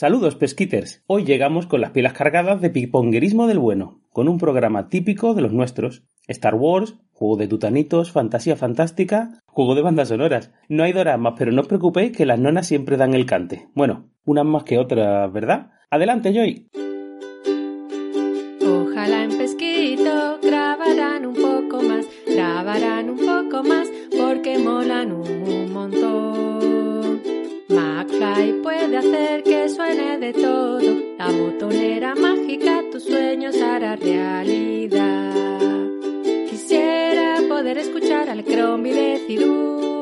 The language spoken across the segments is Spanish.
Saludos, pesquiters. Hoy llegamos con las pilas cargadas de piponguerismo del bueno, con un programa típico de los nuestros. Star Wars, juego de tutanitos, fantasía fantástica, juego de bandas sonoras. No hay doramas, pero no os preocupéis que las nonas siempre dan el cante. Bueno, unas más que otras, ¿verdad? Adelante, Joy. Ojalá en Pesquito grabarán un poco más, grabarán un poco más, porque molan un McFly puede hacer que suene de todo, la botonera mágica tus sueños hará realidad. Quisiera poder escuchar al Crombie "Uh,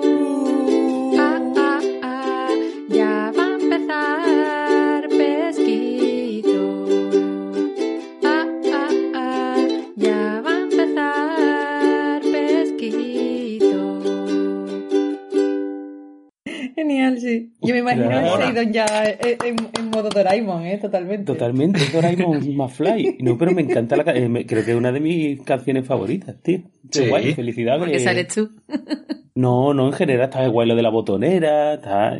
Genial, sí. Yo me imagino Ostras. a Seidon ya en, en- en modo Doraemon, ¿eh? Totalmente. Totalmente, Doraemon McFly. No, pero me encanta la ca- eh, creo que es una de mis canciones favoritas, tío. Qué Sí. guay, felicidades. Porque sales tú. No, no, en general está guay lo de la botonera, está...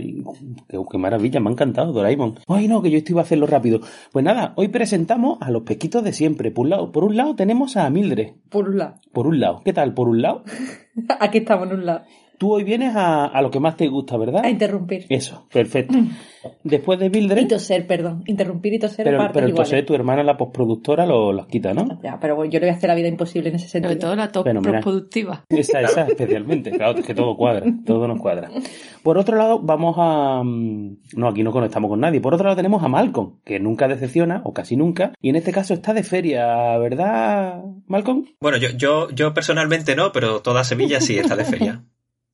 Qué, qué maravilla, me ha encantado Doraemon. Ay, no, que yo esto iba a hacerlo rápido. Pues nada, hoy presentamos a los pesquitos de siempre. Por un lado, por un lado tenemos a Mildred. Por un lado. Por un lado, ¿qué tal? Por un lado, Aquí estamos en un lado. Tú hoy vienes a, a lo que más te gusta, ¿verdad? A interrumpir. Eso, perfecto. Después de Mildred... Y toser, perdón. Interrumpir y toser Pero, pero iguales. entonces tu hermana, la postproductora, lo, las quita, ¿no? Ya, pero bueno, yo le voy a hacer la vida imposible en ese Sobre sentido. todo la top Fenomenal. productiva. Esa, esa especialmente, claro, es que todo cuadra, todo nos cuadra. Por otro lado, vamos a... mm, No, aquí no conectamos con nadie. Por otro lado tenemos a Malcolm, que nunca decepciona, o casi nunca, y en este caso está de feria, ¿verdad, Malcolm? Bueno, yo, yo, yo personalmente no, pero toda Sevilla sí está de feria.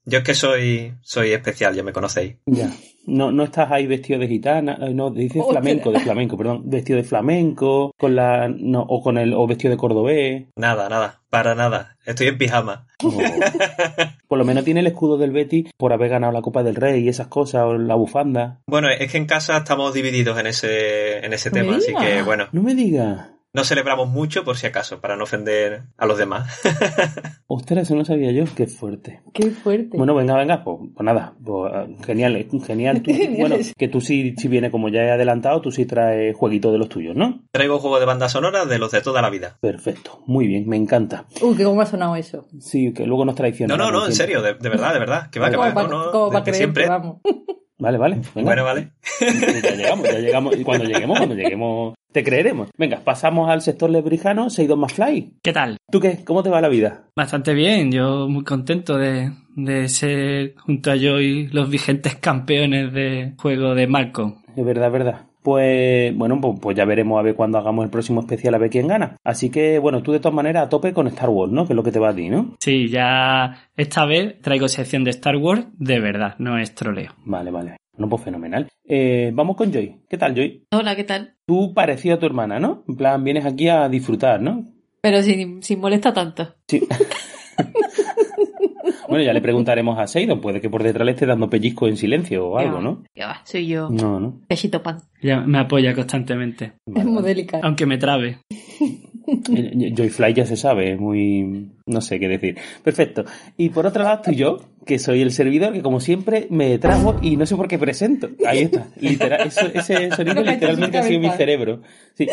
Yo es que soy, soy especial, ya me conocéis. Ya. No, no estás ahí vestido de gitana, eh, no, dice Ostras. flamenco, de flamenco, perdón, vestido de flamenco, con la, no, o con el, o vestido de cordobés. Nada, nada, para nada. Estoy en pijama. Por lo menos tiene el escudo del Betty por haber ganado la Copa del Rey y esas cosas, o la bufanda. Bueno, es que en casa estamos divididos en ese, en ese No tema, así que bueno, No me digas. No celebramos mucho por si acaso, para no ofender a los demás. Ostras, eso no sabía yo, qué fuerte. Qué fuerte. Bueno, venga, venga, pues, pues nada, pues, ah, genial, eh, genial. Tú- bueno, que tú sí, si viene como ya he adelantado, tú sí traes jueguito de los tuyos, ¿no? Traigo juego de banda sonora de los de toda la vida. Perfecto, muy bien, me encanta. Uy, que cómo ha sonado eso. Sí, que luego nos traiciona. No, no, no, en serio, de, de verdad, de verdad. Que va, que Como va, para, no, no, como para creer siempre. que vamos. Vale, vale, venga. Bueno, vale. Ya llegamos, ya llegamos. Y cuando lleguemos, cuando lleguemos, te creeremos. Venga, pasamos al sector lebrijano, Seidon más Fly. ¿Qué tal? ¿Tú qué? ¿Cómo te va la vida? Bastante bien, yo muy contento de, de ser junto a Joy los vigentes campeones de juego de Malcolm. Es verdad, es verdad. Pues bueno, pues, pues ya veremos a ver cuando hagamos el próximo especial a ver quién gana. Así que bueno, tú de todas maneras a tope con Star Wars, ¿no? Que es lo que te va a ti, ¿no? Sí, ya esta vez traigo sección de Star Wars de verdad, no es troleo. Vale, vale. No, pues fenomenal. Eh, vamos con Joy. ¿Qué tal, Joy? Hola, ¿qué tal? Tú parecido a tu hermana, ¿no? En plan, vienes aquí a disfrutar, ¿no? Pero sin, sin molesta tanto. Sí. bueno, ya le preguntaremos a Seidon. Puede que por detrás le esté dando pellizco en silencio o algo, ¿no? Ya va, soy yo. No, no. Pechito pan. Ella me apoya constantemente, Vale, es muy vale. aunque me trabe. Eh, Joyfly ya se sabe, es muy... no sé qué decir. Perfecto. Y por otro lado estoy yo, que soy el servidor que como siempre me trajo y no sé por qué presento. Ahí está. Literal, eso- ese sonido literalmente ha sido mi cerebro. Sí,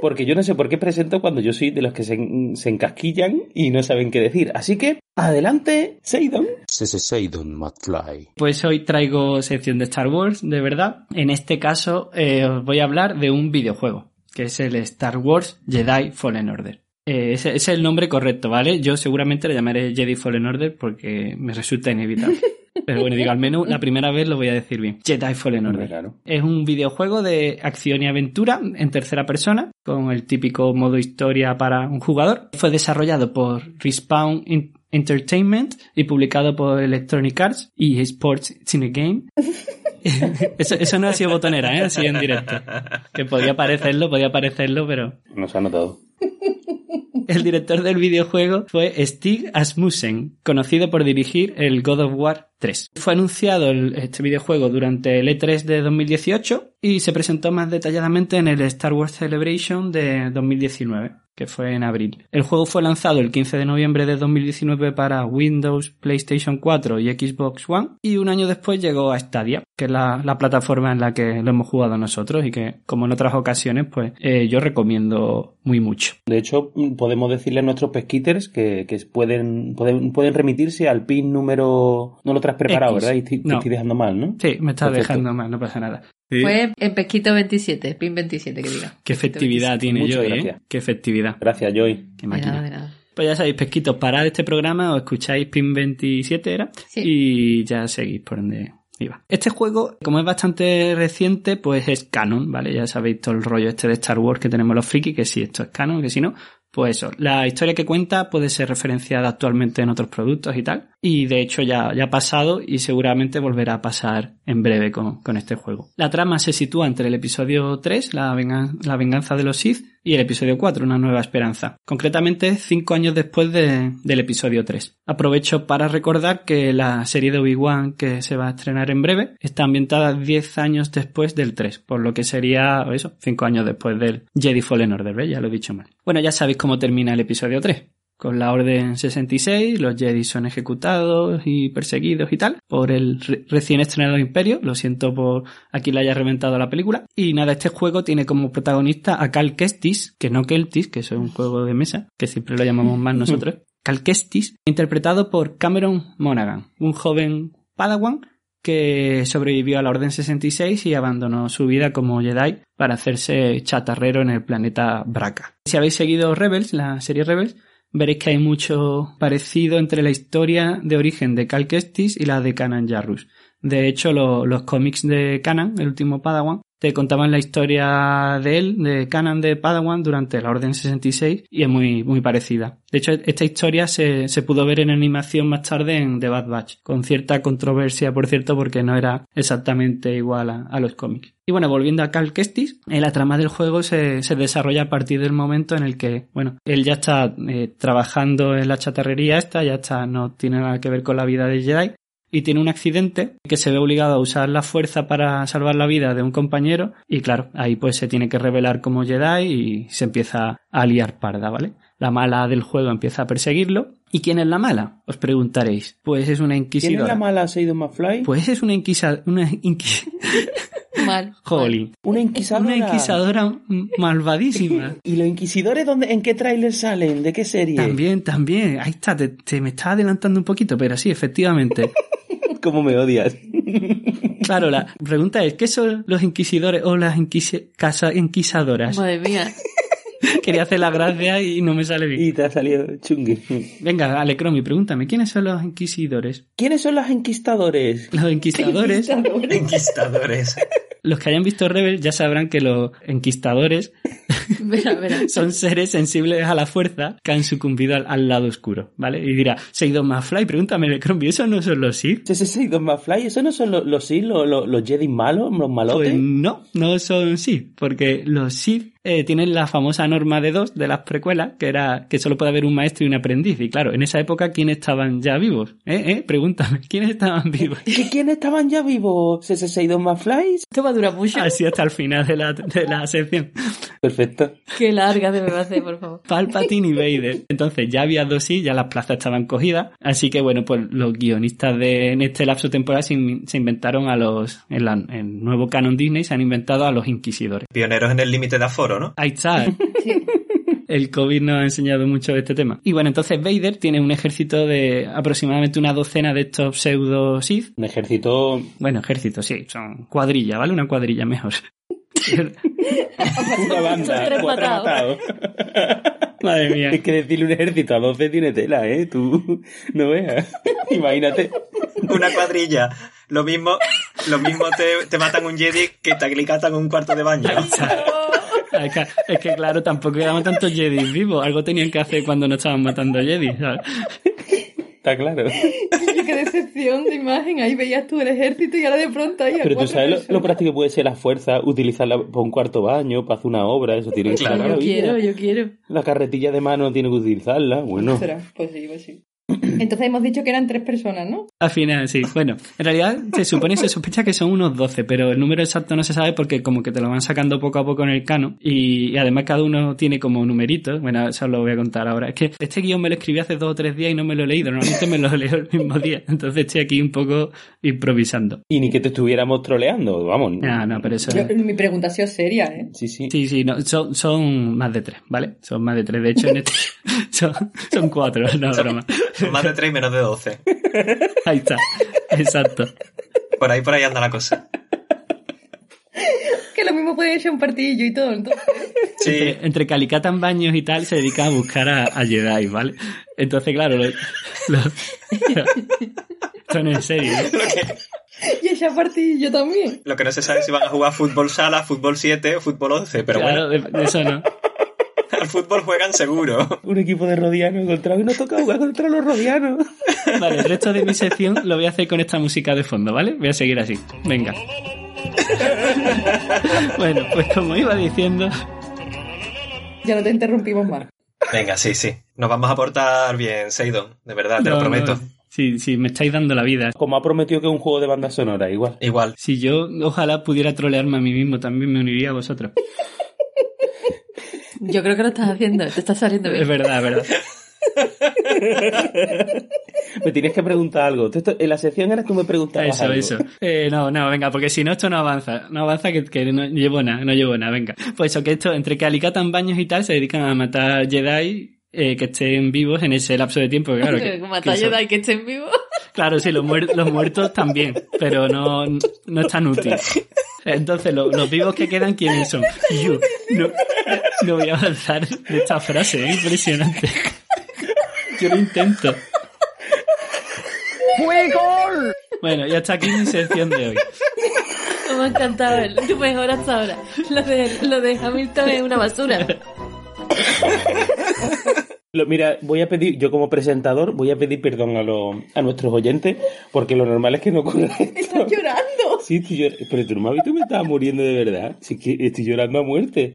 porque yo no sé por qué presento cuando yo soy de los que se, se encasquillan y no saben qué decir. Así que, adelante, Seidon. Seidon McFly. Pues hoy traigo sección de Star Wars, de verdad. En este caso eh, os voy a hablar de un videojuego, que es el Star Wars Jedi Fallen Order. Eh, ese, ese es el nombre correcto, ¿vale? Yo seguramente le llamaré Jedi Fallen Order porque me resulta inevitable. Pero bueno, digo, al menos la primera vez lo voy a decir bien. Jedi Fallen Order. claro. Es un videojuego de acción y aventura en tercera persona, con el típico modo historia para un jugador. Fue desarrollado por Respawn In- Entertainment y publicado por Electronic Arts y Sports Cine Game. eso, eso no ha sido botonera, ¿eh? Así en directo. Que podía parecerlo, podía parecerlo, pero Nos ha notado. el director del videojuego fue Stig Asmussen, conocido por dirigir el God of War 3. Fue anunciado el- este videojuego durante el E3 de 2018 y se presentó más detalladamente en el Star Wars Celebration de 2019. Que fue en abril. El juego fue lanzado el 15 de noviembre de 2019 para Windows, PlayStation 4 y Xbox One y un año después llegó a Stadia, que es la, la plataforma en la que lo hemos jugado nosotros y que, como en otras ocasiones, pues eh, yo recomiendo muy mucho. De hecho, podemos decirle a nuestros pesquiters que, que pueden, pueden, pueden remitirse al pin número... No lo traes preparado, X. ¿verdad? Y te, te No. estoy dejando mal, ¿no? Sí, me estás Perfecto. dejando mal, no pasa nada. Fue en Pesquito 27, pin 27 que diga. Qué efectividad tiene Muchas yo, ¿eh? Qué efectividad. Gracias, Joy. Qué De máquina. nada, de nada. Pues ya sabéis, pesquitos, parad este programa, os escucháis PIN 27 era, Sí. y ya seguís por donde iba. Este juego, como es bastante reciente, pues es canon, ¿vale? Ya sabéis todo el rollo este de Star Wars que tenemos los frikis, que si esto es canon, que si no, pues eso. La historia que cuenta puede ser referenciada actualmente en otros productos y tal, y de hecho ya, ya ha pasado y seguramente volverá a pasar en breve con, con este juego. La trama se sitúa entre el episodio 3, la, la venganza de los Sith, y el episodio 4, Una nueva esperanza. Concretamente, cinco años después de- del episodio 3. Aprovecho para recordar que la serie de Obi-Wan que se va a estrenar en breve está ambientada 10 años después del 3, por lo que sería eso, cinco años después del Jedi Fallen Order, ¿ves? Ya lo he dicho mal. Bueno, ya sabéis cómo termina el episodio 3. Con la Orden 66, los Jedi son ejecutados y perseguidos y tal por el re- recién estrenado Imperio. Lo siento por aquí le haya reventado la película. Y nada, este juego tiene como protagonista a Cal Kestis, que no Keltis, que es un juego de mesa, que siempre lo llamamos más nosotros. Cal Kestis, interpretado por Cameron Monaghan, un joven Padawan que sobrevivió a la Orden 66 y abandonó su vida como Jedi para hacerse chatarrero en el planeta Braca. Si habéis seguido Rebels, la serie Rebels, veréis que hay mucho parecido entre la historia de origen de Cal Kestis y la de Kanan Jarrus. De hecho, lo- los cómics de Kanan, el último Padawan, te contaban la historia de él, de Kanan de Padawan, durante la Orden 66 y es muy, muy parecida. De hecho, esta historia se, se pudo ver en animación más tarde en The Bad Batch, con cierta controversia, por cierto, porque no era exactamente igual a, a los cómics. Y bueno, volviendo a Cal Kestis, eh, la trama del juego se, se desarrolla a partir del momento en el que, bueno, él ya está eh, trabajando en la chatarrería esta, ya está, no tiene nada que ver con la vida de Jedi, y tiene un accidente que se ve obligado a usar la fuerza para salvar la vida de un compañero y claro, ahí pues se tiene que revelar como Jedi y se empieza a liar parda, ¿vale? La mala del juego empieza a perseguirlo. ¿Y quién es la mala? Os preguntaréis. Pues es una ¿Quién es inquisidora. la mala Seidon McFly? Pues es una inquisa... Una inqui... Mal. Jolín. una inquisadora. Una inquisadora malvadísima. ¿Y los inquisidores dónde, en qué tráiler salen? ¿De qué serie? También, también. Ahí está, te, te me estaba adelantando un poquito, pero sí, efectivamente. ¿Cómo me odias? Claro, la pregunta es, ¿qué son los inquisidores o las inquisi- casa- inquisadoras? Madre mía. Quería hacer la gracia y no me sale bien. Y te ha salido chungui. Venga, Alecromi, pregúntame, ¿quiénes son los inquisidores? ¿Quiénes son los inquistadores? Los inquisidores, Enquistadores. los que hayan visto Rebel ya sabrán que los Verá, verá. son seres sensibles a la fuerza que han sucumbido al, al lado oscuro, ¿vale? Y dirá, Seidon Mafly, pregúntame, Alecromi, ¿esos no son los Sith? ¿Ese Seidon McFly? ¿Esos no son los, los Sith, los, los, los Jedi malos, los malotes? Pues no, no son Sith, porque los Sith eh, tienen la famosa norma de dos de las precuelas, que era que solo puede haber un maestro y un aprendiz. Y claro, en esa época, ¿quiénes estaban ya vivos? ¿Eh? ¿Eh? Pregúntame, ¿quiénes estaban vivos? ¿Y quiénes estaban ya vivos? ¿Ese Seidon McFly? Esto va a durar mucho. Así hasta el final de la, de la sección. Perfecto. Qué larga se me va a hacer, por favor. Palpatine y Vader. Entonces ya había dos sí, ya las plazas estaban cogidas. Así que bueno, pues los guionistas de en este lapso temporal se, in- se inventaron a los, en, la- en el nuevo canon Disney se han inventado a los inquisidores. Pioneros en el límite de aforo, ¿no? Ahí está. Sí. El COVID nos ha enseñado mucho de este tema. Y bueno, entonces Vader tiene un ejército de aproximadamente una docena de estos pseudo Sith. Un ejército... Bueno, ejército, sí, son cuadrilla, ¿vale? Una cuadrilla mejor. Una banda. Tres cuatro matados. matados. Madre mía. Es que decirle un ejército a 12 tiene tela, ¿eh? Tú no veas. Imagínate. Una cuadrilla. Lo mismo, lo mismo te, te matan un Jedi que te aclicatan un cuarto de baño. Es que, es que, claro, tampoco quedaban tantos Jedi vivos. Algo tenían que hacer cuando no estaban matando Jedi, ¿sabes? Está claro. Qué decepción de imagen. Ahí veías tú el ejército y ahora de pronto ahí a Pero tú sabes lo, práctico que puede ser la fuerza, utilizarla para un cuarto baño, para hacer una obra, eso tiene que ser Claro. Yo quiero, yo quiero. La carretilla de mano tiene que utilizarla, bueno. Ostras, Pues sí, pues sí. Entonces hemos dicho que eran tres personas, ¿no? Al final, sí. Bueno, en realidad se supone y se sospecha que son unos 12, pero el número exacto no se sabe porque como que te lo van sacando poco a poco en el cano y, y además cada uno tiene como numeritos. Bueno, eso os lo voy a contar ahora. Es que este guion me lo escribí hace dos o tres días y no me lo he leído. Normalmente me lo leo el mismo día. Entonces estoy aquí un poco improvisando. Y ni que te estuviéramos troleando, vamos. Ah, no, pero eso... Yo- mi pregunta ha sido seria, ¿eh? Sí, sí. Sí, sí, no, son, son más de tres, ¿vale? Son más de tres. De hecho, en este son, son cuatro, no, broma. Más de 3 y menos de 12. Ahí está. Exacto. Por ahí, por ahí anda la cosa. Que lo mismo puede echar un partidillo y todo, entonces. Sí, Entre, entre Calicatan Baños y tal se dedica a buscar a, a Jedi, ¿vale? Entonces, claro, lo, lo- esto no es en serio, ¿eh? Y echar partidillo también. lo que no se sabe es si van a jugar fútbol sala, fútbol 7 o fútbol 11, pero claro, bueno, eso no. Al fútbol juegan seguro. Un equipo de rodianos encontrado y nos toca jugar contra los rodianos. Vale, el resto de mi sección lo voy a hacer con esta música de fondo, ¿vale? Voy a seguir así. Venga. Bueno, pues como iba diciendo, Ya no te interrumpimos más. Venga, sí, sí. Nos vamos a portar bien, Seidon, de verdad, te No, lo no, prometo. sí, sí, me estáis dando la vida. Como ha prometido que es un juego de banda sonora, igual. Igual. Si yo ojalá pudiera trolearme a mí mismo, también me uniría a vosotros. Yo creo que lo estás haciendo, te está saliendo Es bien. verdad, es verdad. Me tienes que preguntar algo. Tú esto- en la sección era tú me preguntabas Eso, algo. eso. Eh, no, no, venga, porque si no, esto no avanza. No avanza que, que no llevo nada, no llevo nada, venga. Pues eso, que esto, entre que alicatan baños y tal, se dedican a matar Jedi eh, que estén vivos en ese lapso de tiempo. Claro, que, eso- Jedi que estén vivos. claro sí, los, muer- los muertos también, pero no, no es tan útil. Entonces, lo- los vivos que quedan, ¿quiénes son? Yo. No, no voy a avanzar de esta frase, es impresionante. Yo lo intento. Bueno, y hasta aquí mi sección de hoy. Me ha encantado el- tu mejor hasta ahora. Lo de, lo de Hamilton es una basura. Lo- mira, voy a pedir, yo como presentador, voy a pedir perdón a, los a nuestros oyentes, porque lo normal es que no ocurra esto. ¡Estás llorando! Sí, estoy llor- pero tú no me has visto que me estaba muriendo de verdad. Sí que estoy llorando a muerte.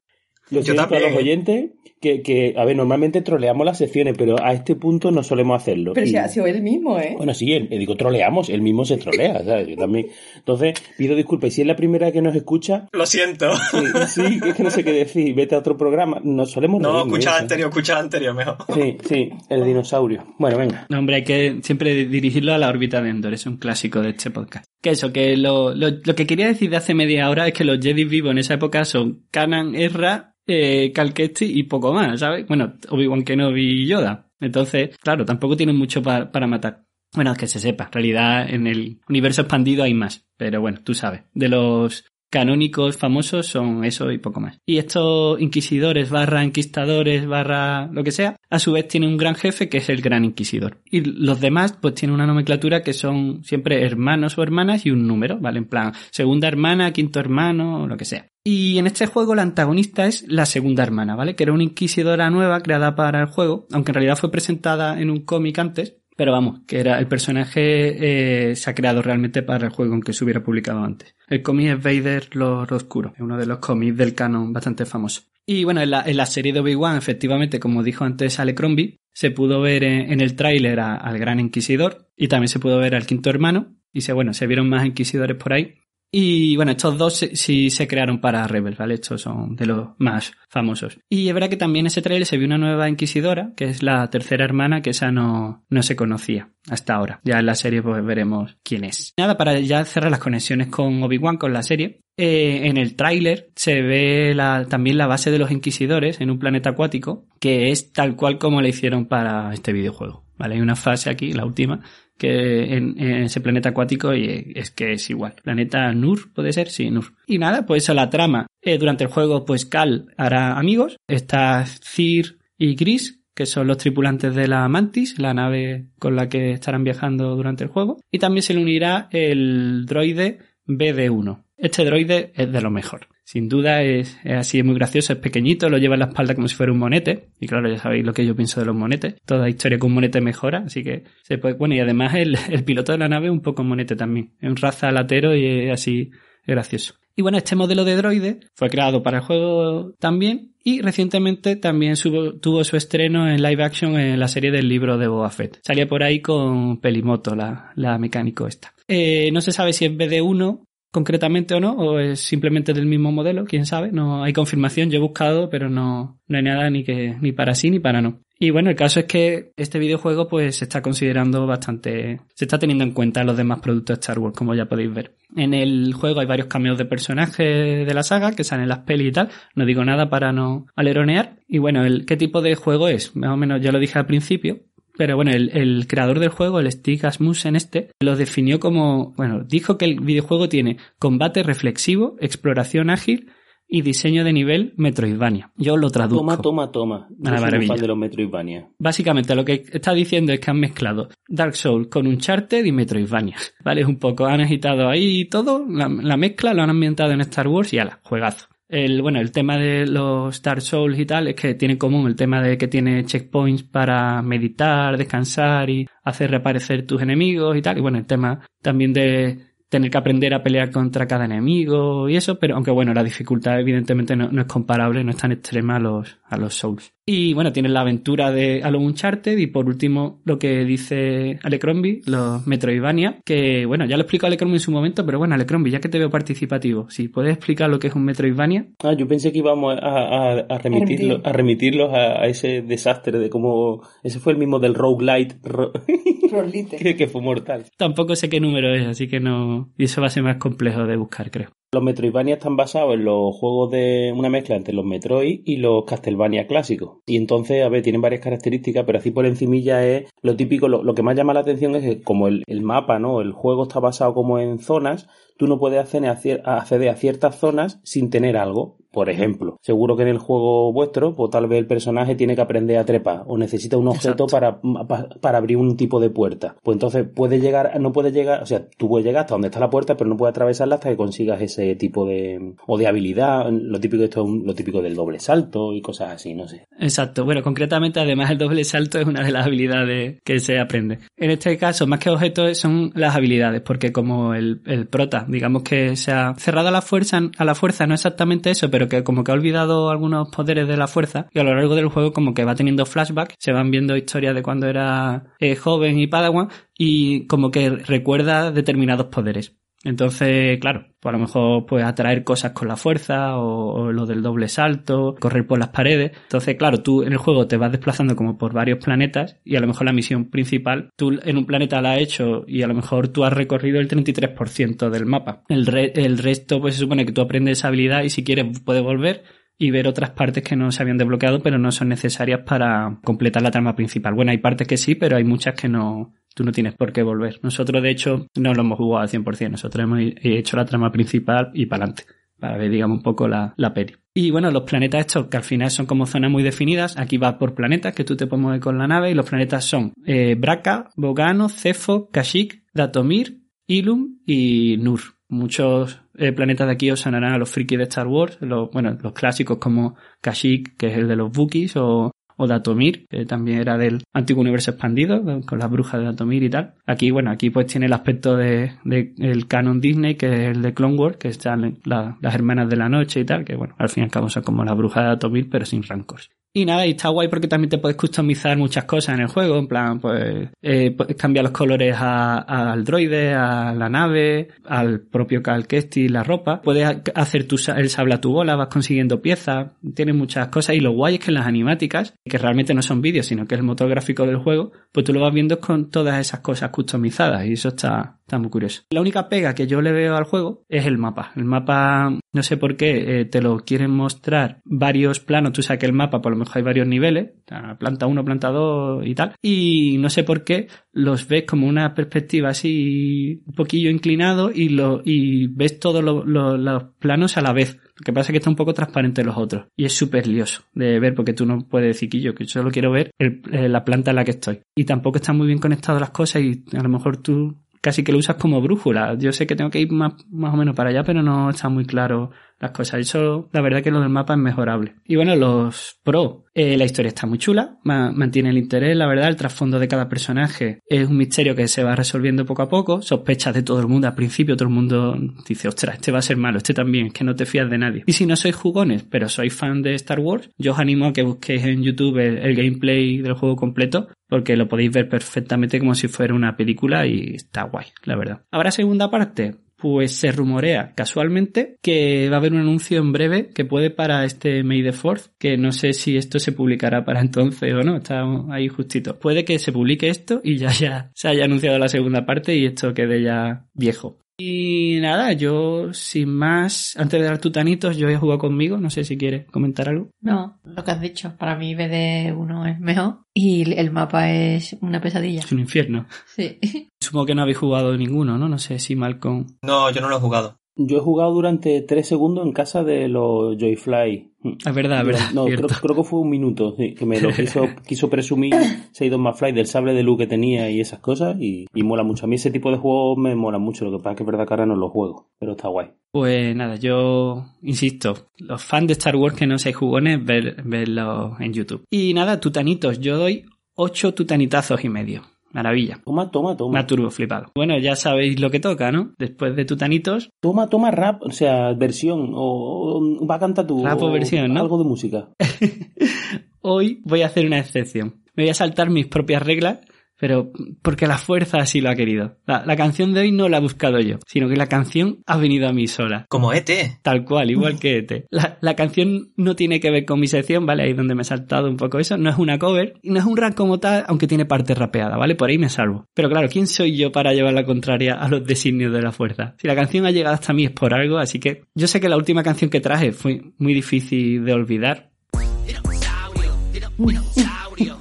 Lo Yo siento también, a los oyentes que, que, a ver, normalmente troleamos las secciones, pero a este punto no solemos hacerlo. Pero Y- si ha sido él mismo, ¿eh? Bueno, sí, él, eh, digo, troleamos, él mismo se trolea, ¿sabes? Yo también. Entonces, pido disculpas. Y si es la primera que nos escucha, Lo siento. sí, sí, es que no sé qué decir, vete a otro programa. Nos solemos No, escucha el eso. anterior, escucha el anterior mejor. Sí, sí, el dinosaurio. Bueno, venga. No, hombre, hay que siempre dirigirlo a la órbita de Endor, es un clásico de este podcast. Que eso, que lo, lo, lo que quería decir de hace media hora es que los Jedi vivos en esa época son Kanan, Ezra, eh, Cal Kestis y poco Bueno, Obi-Wan Kenobi y Yoda. Entonces, claro, tampoco tienen mucho pa- para matar. Bueno, que se sepa, en realidad en el universo expandido hay más, pero bueno, tú sabes. De los canónicos famosos son eso y poco más. Y estos inquisidores barra inquistadores barra lo que sea, a su vez tienen un gran jefe que es el gran inquisidor. Y los demás pues tienen una nomenclatura que son siempre hermanos o hermanas y un número, ¿vale? En plan, segunda hermana, quinto hermano, lo que sea. Y en este juego la antagonista es la segunda hermana, ¿vale? Que era una inquisidora nueva creada para el juego, aunque en realidad fue presentada en un cómic antes, pero vamos, que era el personaje eh, se ha creado realmente para el juego, aunque se hubiera publicado antes. El cómic es Vader Lord Oscuro, es uno de los cómics del canon bastante famoso. Y bueno, en la, serie de Obi-Wan, efectivamente, como dijo antes Ale Crombie, se pudo ver en, en el tráiler al Gran Inquisidor y también se pudo ver al quinto hermano. Y se, bueno, se vieron más inquisidores por ahí. Y bueno, estos dos sí se crearon para Rebels, ¿vale? Estos son de los más famosos. Y es verdad que también en ese trailer se vio una nueva inquisidora, que es la tercera hermana, que esa no, no se conocía hasta ahora. Ya en la serie pues veremos quién es. Nada, para ya cerrar las conexiones con Obi-Wan, con la serie. eh, en el tráiler se ve la- también la base de los inquisidores en un planeta acuático, que es tal cual como le hicieron para este videojuego. ¿Vale? Hay una fase aquí, la última, que en, en ese planeta acuático y es que es igual. Planeta Nur, ¿puede ser? Sí, Nur. Y nada, pues a la trama. Eh, durante el juego, pues Cal hará amigos. Está Cir y Gris, que son los tripulantes de la Mantis, la nave con la que estarán viajando durante el juego. Y también se le unirá el droide BD1. Este droide es de lo mejor. Sin duda es, así, es muy gracioso, es pequeñito, lo lleva en la espalda como si fuera un monete. Y claro, ya sabéis lo que yo pienso de los monetes. Toda historia con un monete mejora, así que se puede. Bueno, y además el, el piloto de la nave es un poco monete también. Es un raza latero y es así es gracioso. Y bueno, este modelo de droide fue creado para el juego también y recientemente también tuvo su estreno en live action en la serie del libro de Boba Fett. Salía por ahí con Pelimoto, la, la mecánico esta. Eh, no se sabe si es BD1 concretamente o no, o es simplemente del mismo modelo, quién sabe, no hay confirmación, yo he buscado, pero no, no hay nada ni que, ni para sí ni para no. Y bueno, el caso es que este videojuego pues se está considerando bastante, se está teniendo en cuenta los demás productos de Star Wars, como ya podéis ver. En el juego hay varios cameos de personajes de la saga que salen en las pelis y tal, no digo nada para no aleronear. Y bueno, el, ¿qué tipo de juego es? Más o menos ya lo dije al principio, pero bueno, el, el creador del juego, el Stig Asmussen este, lo definió como, bueno, dijo que el videojuego tiene combate reflexivo, exploración ágil y diseño de nivel Metroidvania. Yo lo traduzco. Toma, toma, toma. Yo Una soy maravilla. fan de los Metroidvania. Básicamente lo que está diciendo es que han mezclado Dark Souls con Uncharted y Metroidvania. ¿Vale? Es un poco, han agitado ahí todo, la, la mezcla, lo han ambientado en Star Wars y ala, juegazo. El, bueno, el tema de los Dark Souls y tal es que tiene en común el tema de que tiene checkpoints para meditar, descansar y hacer reaparecer tus enemigos y tal. Y bueno, el tema también de tener que aprender a pelear contra cada enemigo y eso, pero aunque bueno, la dificultad evidentemente no, no es comparable, no es tan extrema a los, a los Souls. Y bueno, tienes la aventura de a Uncharted y por último lo que dice Alecrombie, los Metroidvania, que bueno, ya lo explicó Alecrombie en su momento, pero bueno, Alecrombie, ya que te veo participativo, si puedes explicar lo que es un Metroidvania. Ah, yo pensé que íbamos a, a, a remitirlo, Remitir. a remitirlos a, a ese desastre de cómo... Ese fue el mismo del roguelite ro- que, que fue mortal. Tampoco sé qué número es, así que no... Y eso va a ser más complejo de buscar, creo. Los Metroidvania están basados en los juegos de una mezcla entre los Metroid y los Castlevania clásicos. Y entonces, a ver, tienen varias características, pero así por encimilla es lo típico, lo, que más llama la atención es que como el, mapa, ¿no? El juego está basado como en zonas, tú no puedes acceder a ciertas zonas sin tener algo. Por ejemplo, seguro que en el juego vuestro, pues tal vez el personaje tiene que aprender a trepar o necesita un objeto para, pa- para abrir un tipo de puerta. Pues entonces puede llegar, no puede llegar, o sea, tú puedes llegar hasta donde está la puerta, pero no puedes atravesarla hasta que consigas ese tipo de, o de habilidad, lo típico, esto es lo típico del doble salto y cosas así, no sé. Exacto. Bueno, concretamente, además, el doble salto es una de las habilidades que se aprende. En este caso, más que objetos, son las habilidades, porque como el, el prota, digamos que se ha cerrado a la fuerza, a la fuerza, no exactamente eso, pero que como que ha olvidado algunos poderes de la fuerza, y a lo largo del juego como que va teniendo flashbacks, se van viendo historias de cuando era eh, joven y padawan, y como que recuerda determinados poderes. Entonces, claro, pues a lo mejor pues atraer cosas con la fuerza o, lo del doble salto, correr por las paredes. Entonces, claro, tú en el juego te vas desplazando como por varios planetas y a lo mejor la misión principal, tú en un planeta la has hecho y a lo mejor tú has recorrido el 33% del mapa. El, re- el resto pues se supone que tú aprendes esa habilidad y si quieres puedes volver y ver otras partes que no se habían desbloqueado pero no son necesarias para completar la trama principal. Bueno, hay partes que sí, pero hay muchas que no, tú no tienes por qué volver. Nosotros, de hecho, no lo hemos jugado al 100%. Nosotros hemos hecho la trama principal y para adelante. Para ver, digamos, un poco la, la peli. Y bueno, los planetas estos, que al final son como zonas muy definidas. Aquí va por planetas, que tú te puedes mover con la nave. Y los planetas son eh, Braca, Bogano, Cefo, Kashyyyk, Datomir, Ilum y Nur. Muchos eh, planetas de aquí os sonarán a los frikis de Star Wars. Los, bueno, los clásicos como Kashyyyk, que es el de los Wookiees, o o Datomir, que también era del antiguo universo expandido, con las brujas de Datomir y tal. Aquí, bueno, aquí pues tiene el aspecto de, de el canon Disney, que es el de Clone Wars, que están la- las hermanas de la noche y tal, que bueno, al fin y al cabo son como las brujas de Datomir, pero sin rancors. Y nada, y está guay porque también te puedes customizar muchas cosas en el juego, en plan, pues, eh, puedes cambiar los colores a- al droide, a la nave, al propio Cal Kestis, la ropa. Puedes ha- hacer tu, el sable a tu bola, vas consiguiendo piezas, tienes muchas cosas. Y lo guay es que en las animáticas, que realmente no son vídeos, sino que es el motor gráfico del juego, pues tú lo vas viendo con todas esas cosas customizadas y eso está, está muy curioso. La única pega que yo le veo al juego es el mapa. El mapa, no sé por qué, eh, te lo quieren mostrar varios planos. Tú sabes que el mapa, por lo mejor hay varios niveles, planta 1, planta 2 y tal. Y no sé por qué los ves como una perspectiva así un poquillo inclinado y, lo, y ves todos lo- lo- los planos a la vez. Lo que pasa es que está un poco transparente los otros. Y es súper lioso de ver porque tú no puedes decir que yo, que solo quiero ver el- eh, la planta en la que estoy. Y tampoco están muy bien conectadas las cosas y a lo mejor tú casi que lo usas como brújula. Yo sé que tengo que ir más, más o menos para allá, pero no está muy claro las cosas. Eso, la verdad que lo del mapa es mejorable. Y bueno, los pro, eh, la historia está muy chula, ma- mantiene el interés, la verdad, el trasfondo de cada personaje es un misterio que se va resolviendo poco a poco, sospechas de todo el mundo, al principio todo el mundo dice, ostras, este va a ser malo, este también, es que no te fías de nadie. Y si no sois jugones, pero sois fan de Star Wars, yo os animo a que busquéis en YouTube el, el gameplay del juego completo, porque lo podéis ver perfectamente como si fuera una película y está guay, la verdad. ¿Habrá segunda parte? Pues se rumorea casualmente que va a haber un anuncio en breve que puede para este May the 4th, que no sé si esto se publicará para entonces o no, está ahí justito. Puede que se publique esto y ya, ya se haya anunciado la segunda parte y esto quede ya viejo. Y nada, yo sin más, antes de dar tutanitos, yo he jugado conmigo, no sé si quieres comentar algo. No, lo que has dicho. Para mí BD1 es mejor y el mapa es una pesadilla. Es un infierno. Sí. Supongo que no habéis jugado ninguno, ¿no? No sé si Malcolm. No, yo no lo he jugado. Yo he jugado durante tres segundos en casa de los Joyfly. Es verdad, es verdad. No, creo, que fue un minuto, sí, que me lo quiso, quiso presumir Seidon McFly del sable de luz que tenía y esas cosas y, y mola mucho. A mí ese tipo de juegos me mola mucho, lo que pasa es que es verdad que ahora no lo juego, pero está guay. Pues nada, yo insisto, los fans de Star Wars que no seáis jugones, ver, verlo en YouTube. Y nada, tutanitos, yo doy ocho tutanitazos y medio. Maravilla. Toma, toma, Me toma. ha turbo flipado. Bueno, ya sabéis lo que toca, ¿no? Después de tutanitos, Toma, toma rap, o sea, versión, o, o va a cantar tú. Rap o versión, ¿no? Algo de música. hoy voy a hacer una excepción. Me voy a saltar mis propias reglas, pero porque la fuerza así lo ha querido. La, la canción de hoy no la he buscado yo, sino que la canción ha venido a mí sola. Como ET. Tal cual, igual que ET. La, la canción no tiene que ver con mi sección, ¿vale? Ahí donde me he saltado un poco eso. No es una cover y no es un rap como tal, aunque tiene parte rapeada, ¿vale? Por ahí me salvo. Pero claro, ¿quién soy yo para llevar la contraria a los designios de la fuerza? Si la canción ha llegado hasta mí es por algo, así que yo sé que la última canción que traje fue muy difícil de olvidar.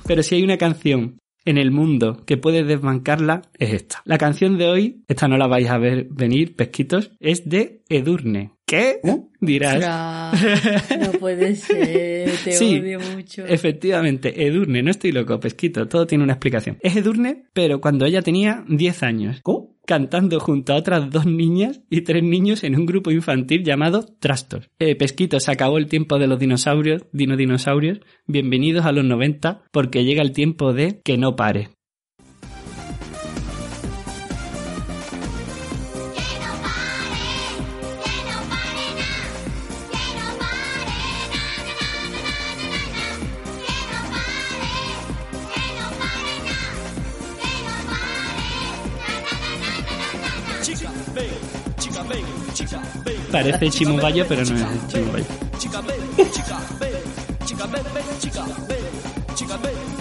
Pero si hay una canción en el mundo que puede desbancarla, es esta. La canción de hoy, esta no la vais a ver venir, pesquitos, es de Edurne. ¿Qué? Dirás. Ostras, no puede ser, te Sí, odio mucho. Efectivamente, Edurne, no estoy loco, pesquito, todo tiene una explicación. Es Edurne, pero cuando ella tenía 10 años, ¿Cómo? Cantando junto a otras dos niñas y tres niños en un grupo infantil llamado Trastos. Eh, se acabó el tiempo de los dinosaurios, dino dinosaurios, bienvenidos a los 90, porque llega el tiempo de que no pare. Parece Chimobayo, pero no es Chimobayo.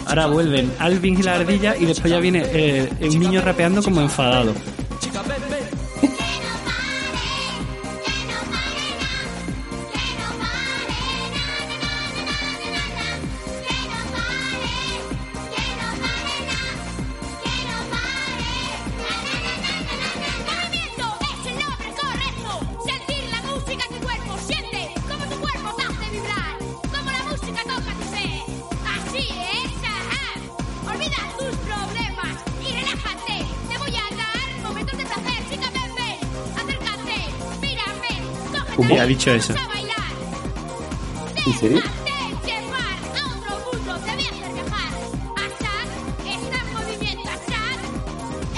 Ahora vuelven Alvin y la ardilla y después ya viene eh, un niño rapeando como enfadado.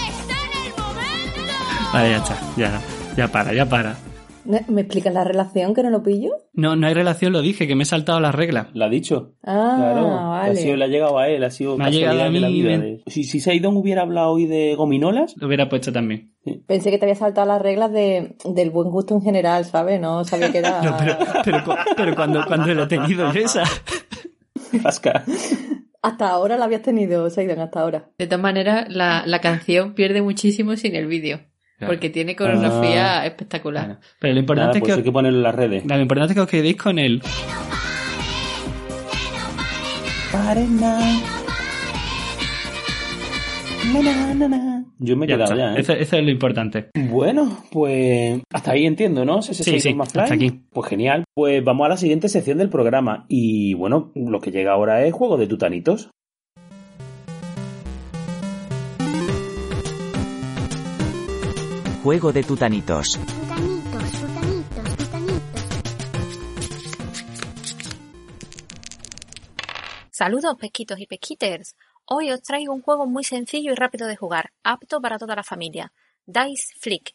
Está en el momento. Vale, ya está, ya, ya para, ya para. ¿Me me explicas la relación que no lo pillo? No, no hay relación, lo dije, que me he saltado las reglas. ¿La ha dicho? Ah, claro. vale. Ha sido, le ha llegado a él, ha sido Me ha llegado a de la mí, vida. de- Si, si Seidon hubiera hablado hoy de gominolas, Lo hubiera puesto también. Pensé que te había saltado las reglas de, del buen gusto en general, ¿sabes? No sabía que era... No, pero, pero, pero cuando, cuando lo he tenido yo esa. Pasca. Hasta ahora la habías tenido, Seidon, hasta ahora. De todas maneras, la, la canción pierde muchísimo sin el vídeo. Claro. Porque tiene coreografía Ah. espectacular. Bueno, pero lo importante Nada, es pues que hay os- que ponerlo en las redes. lo importante es que os quedéis con el Yo me he Ya quedado está. ya, ¿eh? Eso, eso es lo importante. Bueno, pues hasta ahí entiendo, ¿no? Ese Sí, sí, McFly. hasta aquí. Pues genial. Pues vamos a la siguiente sección del programa. Y bueno, lo que llega ahora es Juego de Tutanitos. juego de tutanitos. Tutanitos, tutanitos, tutanitos. Saludos pesquitos y pesquiters. Hoy os traigo un juego muy sencillo y rápido de jugar, apto para toda la familia. Dice Flick.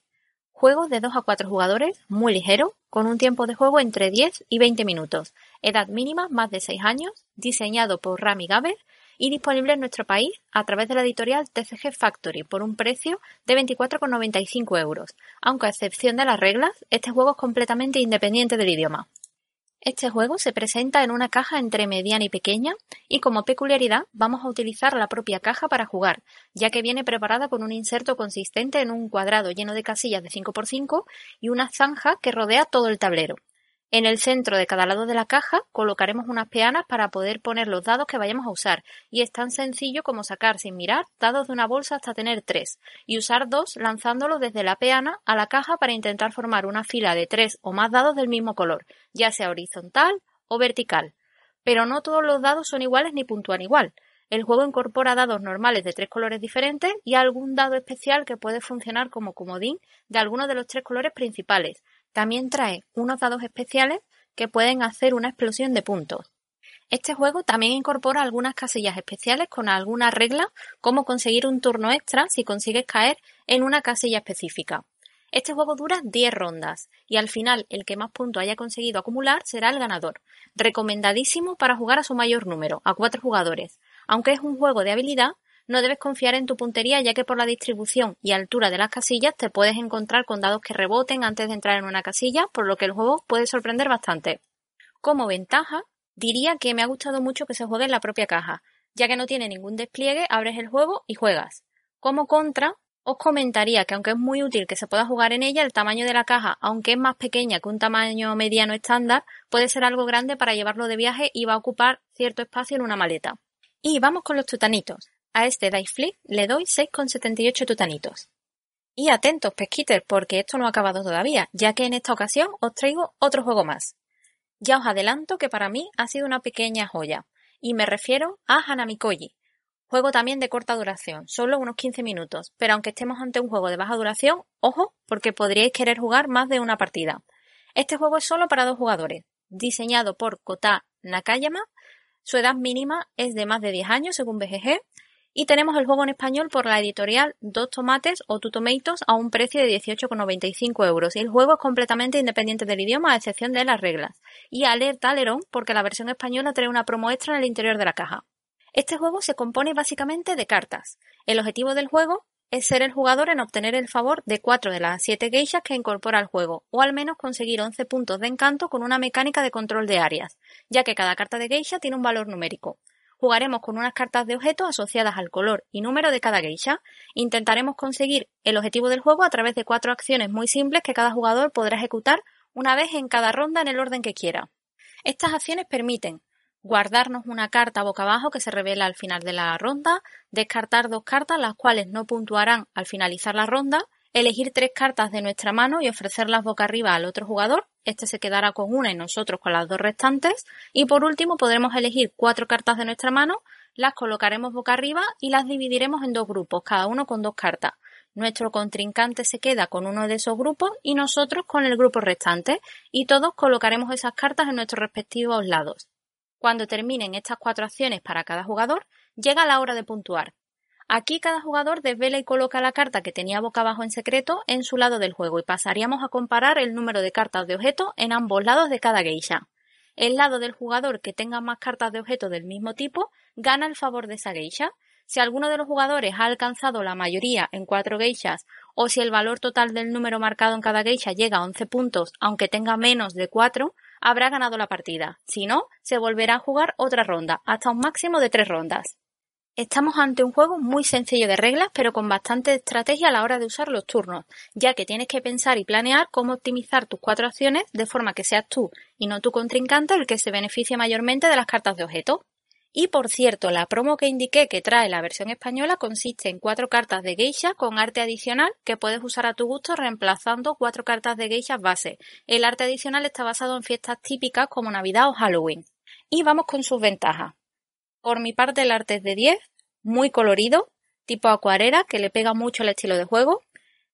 Juego de 2 a 4 jugadores, muy ligero, con un tiempo de juego entre 10 y 20 minutos. Edad mínima, más de 6 años, diseñado por Rami Gaber y disponible en nuestro país a través de la editorial TCG Factory por un precio de 24,95 euros. Aunque a excepción de las reglas, este juego es completamente independiente del idioma. Este juego se presenta en una caja entre mediana y pequeña y como peculiaridad vamos a utilizar la propia caja para jugar, ya que viene preparada con un inserto consistente en un cuadrado lleno de casillas de 5x5 y una zanja que rodea todo el tablero. En el centro de cada lado de la caja colocaremos unas peanas para poder poner los dados que vayamos a usar y es tan sencillo como sacar sin mirar dados de una bolsa hasta tener tres y usar dos lanzándolos desde la peana a la caja para intentar formar una fila de tres o más dados del mismo color, ya sea horizontal o vertical. Pero no todos los dados son iguales ni puntúan igual. El juego incorpora dados normales de tres colores diferentes y algún dado especial que puede funcionar como comodín de alguno de los tres colores principales, también trae unos dados especiales que pueden hacer una explosión de puntos. Este juego también incorpora algunas casillas especiales con algunas reglas como conseguir un turno extra si consigues caer en una casilla específica. Este juego dura 10 rondas y al final el que más puntos haya conseguido acumular será el ganador. Recomendadísimo para jugar a su mayor número, a 4 jugadores. Aunque es un juego de habilidad, no debes confiar en tu puntería ya que por la distribución y altura de las casillas te puedes encontrar con dados que reboten antes de entrar en una casilla, por lo que el juego puede sorprender bastante. Como ventaja, diría que me ha gustado mucho que se juegue en la propia caja, ya que no tiene ningún despliegue, abres el juego y juegas. Como contra, os comentaría que aunque es muy útil que se pueda jugar en ella, el tamaño de la caja, aunque es más pequeña que un tamaño mediano estándar, puede ser algo grande para llevarlo de viaje y va a ocupar cierto espacio en una maleta. Y vamos con los tutanitos. A este Dice Flick le doy 6,78 tutanitos. Y atentos, pesquites, porque esto no ha acabado todavía, ya que en esta ocasión os traigo otro juego más. Ya os adelanto que para mí ha sido una pequeña joya, y me refiero a Hanamikoji. Juego también de corta duración, solo unos 15 minutos, pero aunque estemos ante un juego de baja duración, ojo, porque podríais querer jugar más de una partida. Este juego es solo para dos jugadores, diseñado por Kota Nakayama, su edad mínima es de más de 10 años según BGG, y tenemos el juego en español por la editorial Dos Tomates o Two Tomatoes a un precio de 18,95 euros. Y el juego es completamente independiente del idioma, a excepción de las reglas. Y alerta alerón porque la versión española trae una promo extra en el interior de la caja. Este juego se compone básicamente de cartas. El objetivo del juego es ser el jugador en obtener el favor de cuatro de las siete geishas que incorpora el juego, o al menos conseguir 11 puntos de encanto con una mecánica de control de áreas, ya que cada carta de geisha tiene un valor numérico. Jugaremos con unas cartas de objetos asociadas al color y número de cada geisha. Intentaremos conseguir el objetivo del juego a través de cuatro acciones muy simples que cada jugador podrá ejecutar una vez en cada ronda en el orden que quiera. Estas acciones permiten guardarnos una carta boca abajo que se revela al final de la ronda, descartar dos cartas las cuales no puntuarán al finalizar la ronda, elegir tres cartas de nuestra mano y ofrecerlas boca arriba al otro jugador, este se quedará con una y nosotros con las dos restantes, y por último podremos elegir cuatro cartas de nuestra mano, las colocaremos boca arriba y las dividiremos en dos grupos, cada uno con dos cartas. Nuestro contrincante se queda con uno de esos grupos y nosotros con el grupo restante, y todos colocaremos esas cartas en nuestros respectivos lados. Cuando terminen estas cuatro acciones para cada jugador, llega la hora de puntuar. Aquí cada jugador desvela y coloca la carta que tenía boca abajo en secreto en su lado del juego y pasaríamos a comparar el número de cartas de objeto en ambos lados de cada geisha. El lado del jugador que tenga más cartas de objeto del mismo tipo gana el favor de esa geisha. Si alguno de los jugadores ha alcanzado la mayoría en cuatro geishas o si el valor total del número marcado en cada geisha llega a 11 puntos aunque tenga menos de 4, habrá ganado la partida. Si no, se volverá a jugar otra ronda, hasta un máximo de tres rondas. Estamos ante un juego muy sencillo de reglas, pero con bastante estrategia a la hora de usar los turnos, ya que tienes que pensar y planear cómo optimizar tus cuatro acciones de forma que seas tú y no tu contrincante el que se beneficie mayormente de las cartas de objeto. Y por cierto, la promo que indiqué que trae la versión española consiste en cuatro cartas de geisha con arte adicional que puedes usar a tu gusto reemplazando cuatro cartas de geisha base. El arte adicional está basado en fiestas típicas como Navidad o Halloween. Y vamos con sus ventajas. Por mi parte el arte es de 10, muy colorido, tipo acuarela, que le pega mucho el estilo de juego,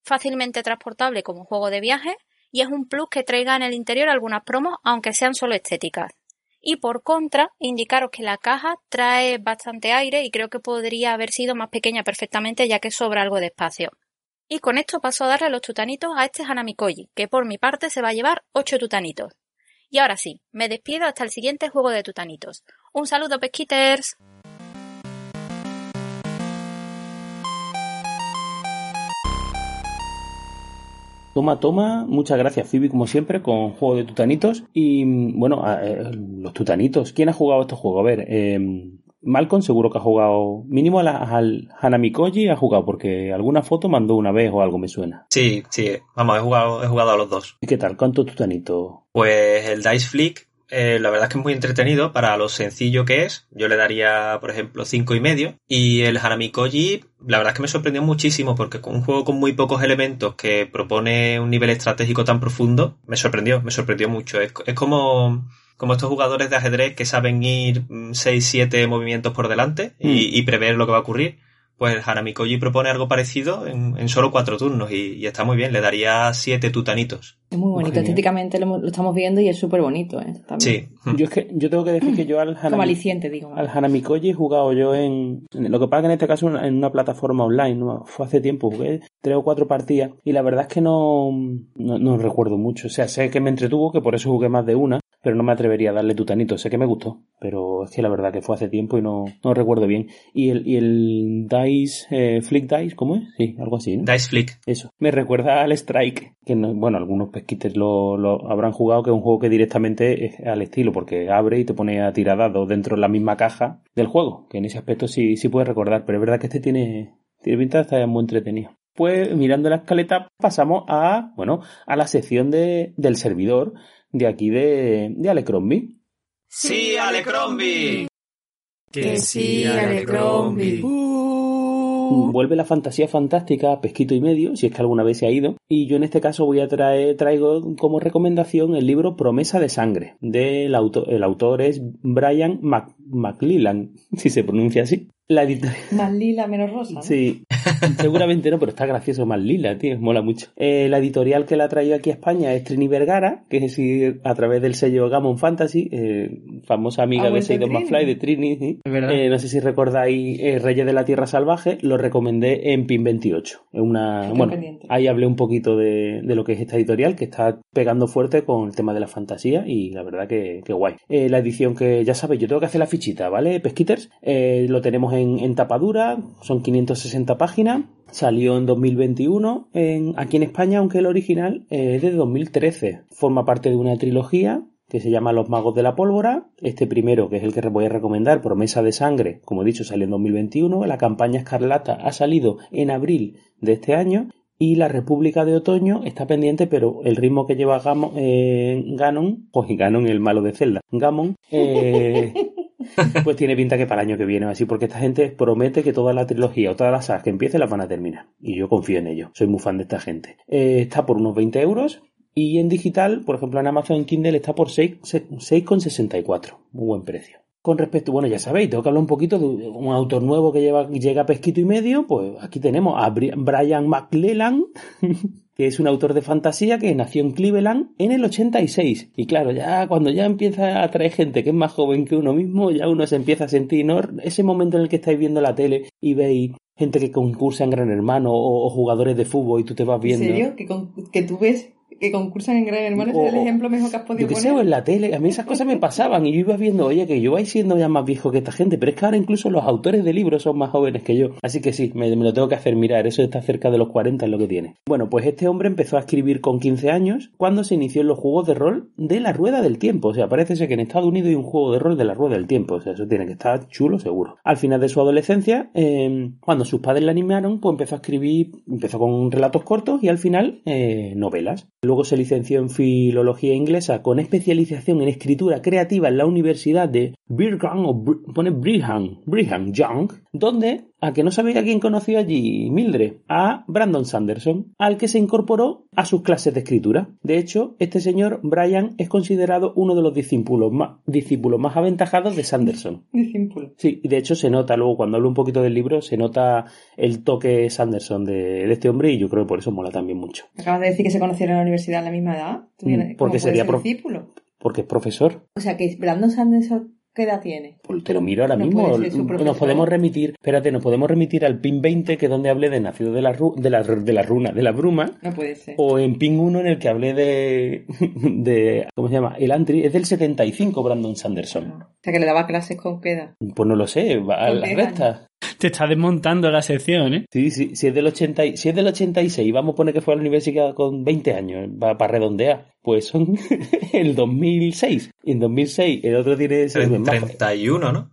fácilmente transportable como juego de viaje y es un plus que traiga en el interior algunas promos aunque sean solo estéticas. Y por contra, indicaros que la caja trae bastante aire y creo que podría haber sido más pequeña perfectamente ya que sobra algo de espacio. Y con esto paso a darle los tutanitos a este Hanamikoji, que por mi parte se va a llevar 8 tutanitos. Y ahora sí, me despido hasta el siguiente juego de tutanitos. Un saludo, pesquiters. Toma, toma, muchas gracias Phoebe como siempre con juego de tutanitos y mm, bueno, eh, los tutanitos, ¿quién ha jugado este juego? A ver, eh, Malcolm seguro que ha jugado, mínimo al, al Hanamikoji ha jugado porque alguna foto mandó una vez o algo me suena. Sí, sí, vamos, he jugado, he jugado a los dos. ¿Y qué tal? ¿Cuántos tutanitos? Pues el Dice Flick, eh, la verdad es que es muy entretenido para lo sencillo que es. Yo le daría, por ejemplo, cinco y medio. Y el Hanamikoji, la verdad es que me sorprendió muchísimo porque con un juego con muy pocos elementos que propone un nivel estratégico tan profundo, me sorprendió, me sorprendió mucho. Es, es como, como estos jugadores de ajedrez que saben ir 6-7 movimientos por delante y, y prever lo que va a ocurrir. Pues el Hanamikoji propone algo parecido en, en solo cuatro turnos y, y está muy bien. Le daría siete tutanitos. Es muy bonito. Genial. Estéticamente lo, hemos- lo estamos viendo y es súper bonito, ¿eh? También. Sí. Yo es que yo tengo que decir que yo al Hanami, digo. al Hanamikoji he jugado yo en, en- lo que pasa que en este caso en una plataforma online, ¿no? fue hace tiempo, jugué tres o cuatro partidas y la verdad es que no, no, no recuerdo mucho, o sea, sé que me entretuvo, que por eso jugué más de una, pero no me atrevería a darle tutanito, sé que me gustó, pero es que la verdad que fue hace tiempo y no, no recuerdo bien. Y el, y el Dice, eh, Flick Dice, ¿cómo es? Sí, algo así, ¿no? Dice Flick. Eso. Me recuerda al Strike, que no- bueno, algunos pesquites lo, lo habrán jugado, que es un juego que directamente es al estilo, porque abre y te pone a tirar dados dentro de la misma caja del juego, que en ese aspecto sí, sí puedes recordar, pero es verdad que este tiene, tiene pinta de estar muy entretenido. Pues mirando la escaleta pasamos a, bueno, a la sección de, del servidor de aquí de, de Alecrombie. ¡Sí, Alecrombie! Que sí, Alecrombie. Vuelve la fantasía fantástica, pesquito y medio, si es que alguna vez se ha ido. Y yo en este caso voy a traer, traigo como recomendación el libro Promesa de Sangre. Del autor, el autor es Brian Mac- McLellan, si se pronuncia así. La editorial. Más lila, menos rosa. ¿no? Sí, seguramente no, pero está gracioso más lila, tío, mola mucho. Eh, la editorial que la ha traído aquí a España es Trini Vergara, que es decir, a través del sello Gammon Fantasy, eh, famosa amiga Ha de Trini. McFly, de Trini. Eh, no sé si recordáis eh, Reyes de la Tierra Salvaje, lo recomendé en PIN 28. Es una, Estoy bueno, pendiente. ahí hablé un poquito de, de lo que es esta editorial, que está pegando fuerte con el tema de la fantasía y la verdad que, que guay. Eh, la edición que ya sabéis, yo tengo que hacer la fichita, ¿vale? Pesquiters, Eh, lo tenemos en, en tapadura, son 560 páginas. Salió en 2021 en, aquí en España, aunque el original es de 2013. Forma parte de una trilogía que se llama Los Magos de la Pólvora. Este primero, que es el que voy a recomendar, Promesa de Sangre, como he dicho, salió en 2021. La campaña Escarlata ha salido en abril de este año. Y la República de Otoño está pendiente, pero el ritmo que lleva Gamo- eh, Ganon, pues Ganon el malo de Zelda, Gamon, eh, pues tiene pinta que para el año que viene, así, porque esta gente promete que toda la trilogía o todas las sagas que empiecen las van a terminar. Y yo confío en ello, soy muy fan de esta gente. Eh, está por unos 20 euros. Y en digital, por ejemplo, en Amazon Kindle está por 6 6,64. Muy buen precio. Con respecto, bueno, ya sabéis, tengo que hablar un poquito de un autor nuevo que lleva, llega a pesquito y medio, pues aquí tenemos a Bri- Brian McClellan, que es un autor de fantasía que nació en Cleveland en el 86. Y claro, ya cuando ya empieza a atraer gente que es más joven que uno mismo, ya uno se empieza a sentir, ¿no? Ese momento en el que estáis viendo la tele y veis gente que concursa en Gran Hermano o, o jugadores de fútbol y tú te vas ¿En viendo. serio? ¿Que, con- que tú ves que concursan en Gran Hermano? ¿Ese es el O- ejemplo mejor que has Yo podido que sé, o poner? en la tele, a mí esas cosas me pasaban y yo iba viendo, oye, que yo vais siendo ya más viejo que esta gente, pero es que ahora incluso los autores de libros son más jóvenes que yo. Así que sí, me, me lo tengo que hacer mirar, eso está cerca de los 40 es lo que tiene. Bueno, pues este hombre empezó a escribir con 15 años cuando se inició en los juegos de rol de la Rueda del Tiempo. O sea, parece ser que en Estados Unidos hay un juego de rol de la Rueda del Tiempo. O sea, eso tiene que estar chulo seguro. Al final de su adolescencia, eh, cuando sus padres le animaron, pues empezó a escribir, empezó con relatos cortos y al final eh, novelas. Luego se licenció en filología inglesa con especialización en escritura creativa en la Universidad de Brigham o pone Brigham Young, donde a que no sabía quién conoció allí Mildred, a Brandon Sanderson, al que se incorporó a sus clases de escritura. De hecho, este señor Brian es considerado uno de los discípulos más, discípulos más aventajados de Sanderson. Discípulo. Sí, y de hecho se nota luego cuando hablo un poquito del libro, se nota el toque Sanderson de, de este hombre y yo creo que por eso mola también mucho. Acabas de decir que se conocieron en la universidad a la misma edad. ¿Tú Mm, porque ¿Cómo puede sería ser discípulo? porque es profesor. O sea, que Brandon Sanderson, ¿qué edad tiene? Pues te lo miro ahora No mismo. Nos podemos remitir, espérate, nos podemos remitir al PIN 20, que es donde hablé de Nacido de la, ru- de la, de la runa, de la bruma, No puede ser. o en PIN 1 en el que hablé de, de ¿cómo se llama? El Antri, es del 75, Brandon Sanderson. O sea, que le daba clases con qué edad. Pues no lo sé, va a las rectas. Te está desmontando la sección, ¿eh? Sí, sí, si es del 80, y- si es del 86, vamos a poner que fue a la universidad con 20 años, para redondear, pues son el 2006. Y en 2006 el otro tiene ese Tre- más- 31, ¿no?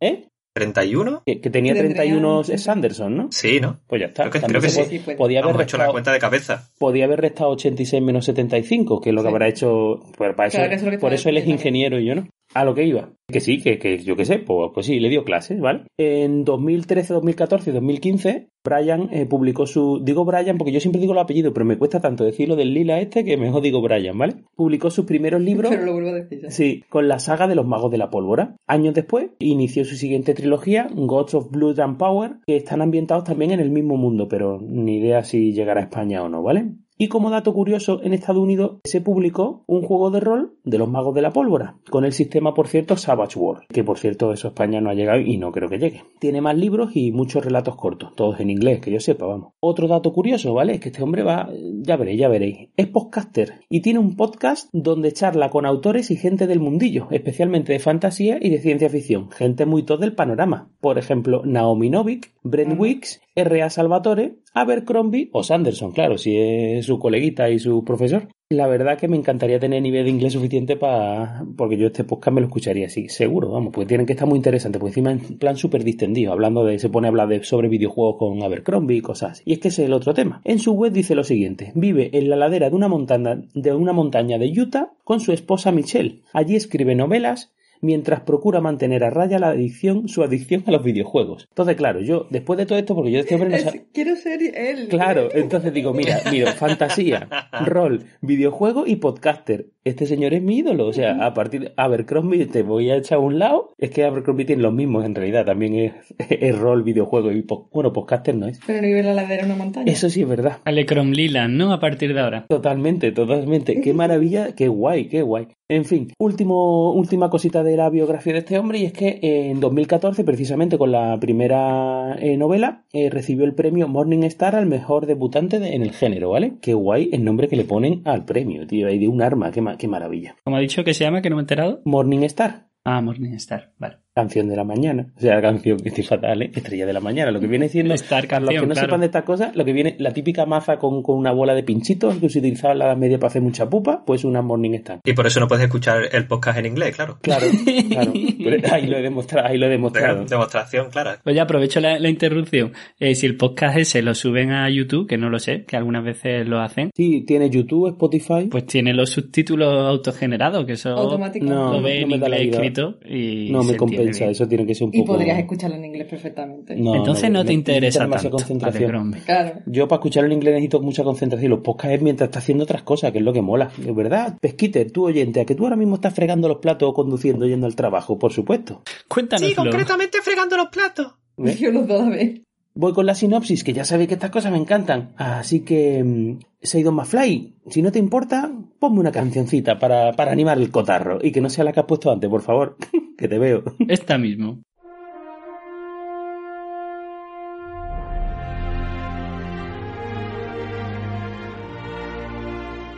¿Eh? ¿31? Que, que tenía Tendría- 31 Sanderson, ¿no? Sí, ¿no? Pues ya está. Creo que- creo que sí. po- pues. Podía haber Hemos hecho la restado, cuenta de cabeza. podía haber restado 86 menos 75, que es lo que Sí. habrá hecho. Pues para eso, Claro, es lo que por eso él es ingeniero y yo no. A lo que iba. Que sí, que, que yo qué sé, pues, pues sí, le dio clases, ¿vale? En 2013, 2014 y 2015, Brian eh, publicó su. Digo Brian porque yo siempre digo el apellido, pero me cuesta tanto decirlo del lila este que mejor digo Brian, ¿vale? Publicó sus primeros libros. Pero lo vuelvo a decir. ya. Sí, con la saga de los magos de la pólvora. Años después, inició su siguiente trilogía, Gods of Blood and Power, que están ambientados también en el mismo mundo, pero ni idea si llegará a España o no, ¿vale? Y como dato curioso, en Estados Unidos se publicó un juego de rol de los magos de la pólvora, con el sistema, por cierto, Savage World, que por cierto eso España no ha llegado y no creo que llegue. Tiene más libros y muchos relatos cortos, todos en inglés, que yo sepa, vamos. Otro dato curioso, ¿vale? Es que este hombre va, ya veréis, ya veréis, es podcaster y tiene un podcast donde charla con autores y gente del mundillo, especialmente de fantasía y de ciencia ficción, gente muy top del panorama. Por ejemplo, Naomi Novik, Brent. Wicks, R.A. Salvatore, Abercrombie o Sanderson, claro, si es su coleguita y su profesor. La verdad que me encantaría tener nivel de inglés suficiente para... porque yo este podcast me lo escucharía así, seguro, vamos, porque tienen que estar muy interesantes, porque encima en plan súper distendido, hablando de... se pone a hablar de, sobre videojuegos con Abercrombie y cosas así. Y es que ese es el otro tema. En su web dice lo siguiente, vive en la ladera de una montaña de, una montaña de Utah con su esposa Michelle. Allí escribe novelas mientras procura mantener a raya la adicción, su adicción a los videojuegos. Entonces, claro, yo, después de todo esto, porque yo de este hombre no sab- Quiero ser él. Claro, entonces digo, mira, mira, fantasía, rol, videojuego y podcaster. Este señor es mi ídolo. O sea, a partir de Abercrombie te voy a echar a un lado. Es que Abercrombie tiene los mismos en realidad. También es, es rol, videojuego y po- bueno, podcaster no es. Pero no vive la ladera de una montaña. Eso sí es verdad. Alecrom Lilan, ¿no? A partir de ahora. Totalmente, totalmente. Qué maravilla, qué guay, qué guay. En fin, último, última cosita de la biografía de este hombre y es que en 2014, precisamente con la primera eh, novela, eh, recibió el premio Morning Star al mejor debutante de- en el género, ¿vale? Qué guay el nombre que le ponen al premio, tío, ahí de un arma, qué, ma- qué maravilla. Como ha dicho que se llama, que no me he enterado. Morning Star, Ah, Morningstar, vale. Canción de la mañana, o sea, canción que estoy fatal, ¿eh? Estrella de la mañana, lo que viene siendo... Star Para los que canción, no claro. sepan de estas cosas, lo que viene, la típica maza con, con una bola de pinchitos que se utilizaba en la Edad Media para hacer mucha pupa, pues una Morning Star. Y por eso no puedes escuchar el podcast en inglés, claro. Claro, claro. Pero ahí lo he demostrado, ahí lo he demostrado. De- demostración clara. Oye, aprovecho la, la interrupción. Eh, si el podcast ese lo suben a YouTube, que no lo sé, que algunas veces lo hacen, Sí, tiene YouTube, Spotify. pues tiene los subtítulos autogenerados, que eso Automático. No, lo ve no en inglés escrito y no me bien. eso tiene que ser un Y poco. podrías escucharlo en inglés perfectamente. No, Entonces no te interesa tanto. concentración. Claro. Yo para escuchar en inglés necesito mucha concentración. Los podcasts es mientras estás haciendo otras cosas, que es lo que mola. Es verdad, Pesquiter, tú oyente, a que tú ahora mismo estás fregando los platos o conduciendo yendo al trabajo, por supuesto. Cuéntanos, Sí, concretamente fregando los platos. ¿Ves? Yo los dos a ver. Voy con la sinopsis, que ya sabéis que estas cosas me encantan. Así que, mm, Seidon McFly, si no te importa, ponme una cancioncita para, para animar el cotarro. Y que no sea la que has puesto antes, por favor, que te veo. Esta mismo.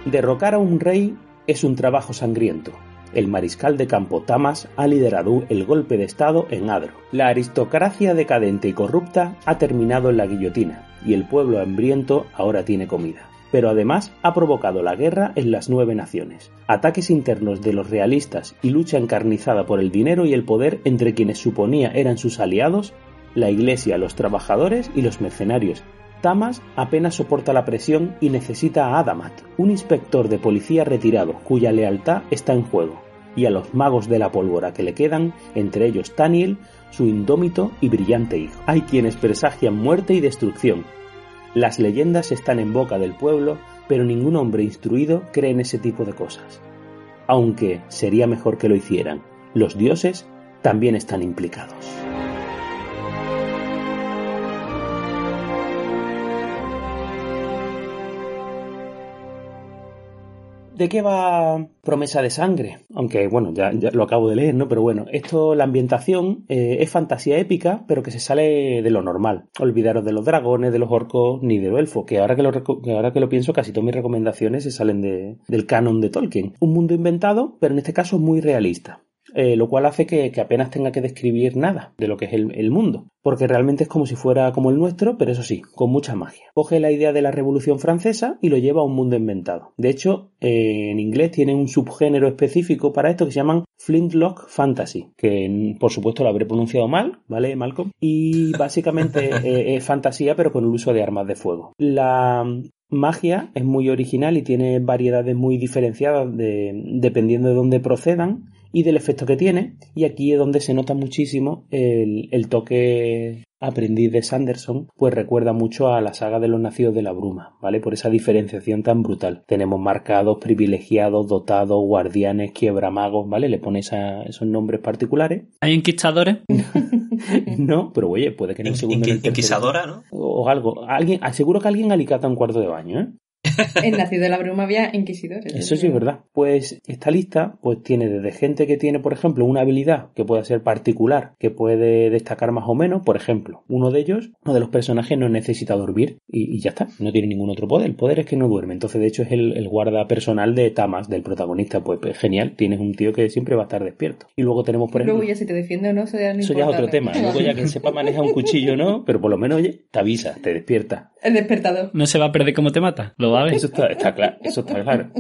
Derrocar a un rey es un trabajo sangriento. El mariscal de campo Tamas ha liderado el golpe de Estado en Adro. La aristocracia decadente y corrupta ha terminado en la guillotina, y el pueblo hambriento ahora tiene comida. Pero además ha provocado la guerra en las nueve naciones, ataques internos de los realistas y lucha encarnizada por el dinero y el poder entre quienes suponía eran sus aliados, la iglesia, los trabajadores y los mercenarios, Tamas apenas soporta la presión y necesita a Adamat, un inspector de policía retirado cuya lealtad está en juego, y a los magos de la pólvora que le quedan, entre ellos Taniel, su indómito y brillante hijo. Hay quienes presagian muerte y destrucción. Las leyendas están en boca del pueblo, pero ningún hombre instruido cree en ese tipo de cosas. Aunque sería mejor que lo hicieran. Los dioses también están implicados. ¿De qué va Promesa de Sangre? Aunque, bueno, ya, lo acabo de leer, ¿no? Pero bueno, esto, la ambientación eh, es fantasía épica, pero que se sale de lo normal. Olvidaros de los dragones, de los orcos, ni de los elfos, que ahora que lo, ahora que lo pienso, casi todas mis recomendaciones se salen de- del canon de Tolkien. Un mundo inventado, pero en este caso muy realista. Eh, lo cual hace que, apenas tenga que describir nada de lo que es el, mundo, porque realmente es como si fuera como el nuestro, pero eso sí, con mucha magia. Coge la idea de la Revolución Francesa y lo lleva a un mundo inventado. De hecho, eh, en inglés tiene un subgénero específico para esto que se llaman Flintlock Fantasy, que mm, por supuesto lo habré pronunciado mal, ¿vale, Malcolm? Y básicamente eh, es fantasía, pero con el uso de armas de fuego. La magia es muy original y tiene variedades muy diferenciadas de- dependiendo de dónde procedan y del efecto que tiene. Y aquí es donde se nota muchísimo el, el toque aprendiz de Sanderson, pues recuerda mucho a la saga de los nacidos de la bruma, ¿vale? Por esa diferenciación tan brutal. Tenemos marcados, privilegiados, dotados, guardianes, quiebramagos, ¿vale? Le pone esa- esos nombres particulares. ¿Hay enquistadores? No, pero oye, puede que en el Inqui- segundo... en el inqui- tercero- Inquisadora, ¿no? O algo. Alguien, aseguro que alguien alicata un cuarto de baño, ¿eh? En Nacido de la Bruma había inquisidores. Eso sí es verdad. Pues esta lista pues tiene desde gente que tiene, por ejemplo, una habilidad que puede ser particular, que puede destacar más o menos. Por ejemplo, uno de ellos, uno de los personajes no necesita dormir y, y ya está, no tiene ningún otro poder. El poder es que no duerme. Entonces, de hecho, es el, el guarda personal de Tamas, del protagonista. Pues, pues, genial, tienes un tío que siempre va a estar despierto. Y luego tenemos, por ejemplo... Luego ya si te defiende o no, eso ya no Eso ya es otro tema. Luego ya que sepa manejar un cuchillo, ¿no? Pero por lo menos, oye, te avisa, te despierta. El despertador. ¿No se va a perder cómo te mata? ¿Lo va a ver? Eso está, está claro, eso está claro.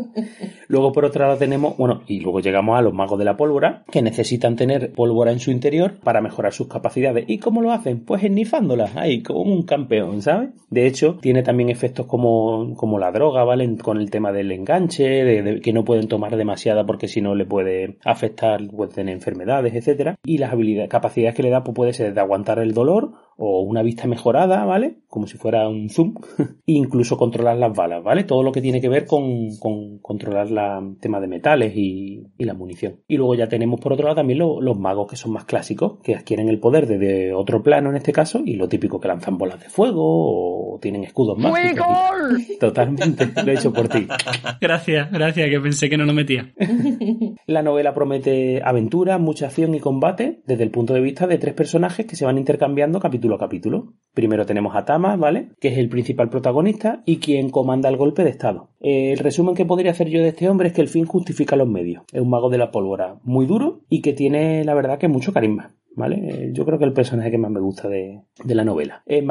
Luego, por otro lado, tenemos, bueno, y luego llegamos a los magos de la pólvora, que necesitan tener pólvora en su interior para mejorar sus capacidades. ¿Y cómo lo hacen? Pues esnifándolas, ahí, como un campeón, ¿sabes? De hecho, tiene también efectos como, como la droga, ¿vale? Con el tema del enganche, de, de que no pueden tomar demasiada porque si no le puede afectar, puede tener enfermedades, etcétera. Y las habilidades, capacidades que le da, pues puede ser de aguantar el dolor o una vista mejorada, ¿vale? Como si fuera un zoom. e incluso controlar las balas, ¿vale? Todo lo que tiene que ver con, con controlar la tema de metales y, y la munición. Y luego ya tenemos por otro lado también lo- los magos que son más clásicos, que adquieren el poder desde otro plano en este caso, y lo típico que lanzan bolas de fuego o tienen escudos mágicos. Totalmente, lo he hecho por ti. Gracias, gracias, que pensé que no lo metía. La novela promete aventura, mucha acción y combate desde el punto de vista de tres personajes que se van intercambiando capítulo. Primero tenemos a Tama, ¿vale? Que es el principal protagonista y quien comanda el golpe de estado. El resumen que podría hacer yo de este hombre es que el fin justifica los medios. Es un mago de la pólvora muy duro y que tiene, la verdad, que mucho carisma. ¿Vale? Eh, Yo creo que el personaje que más me gusta de, de la novela. Eh,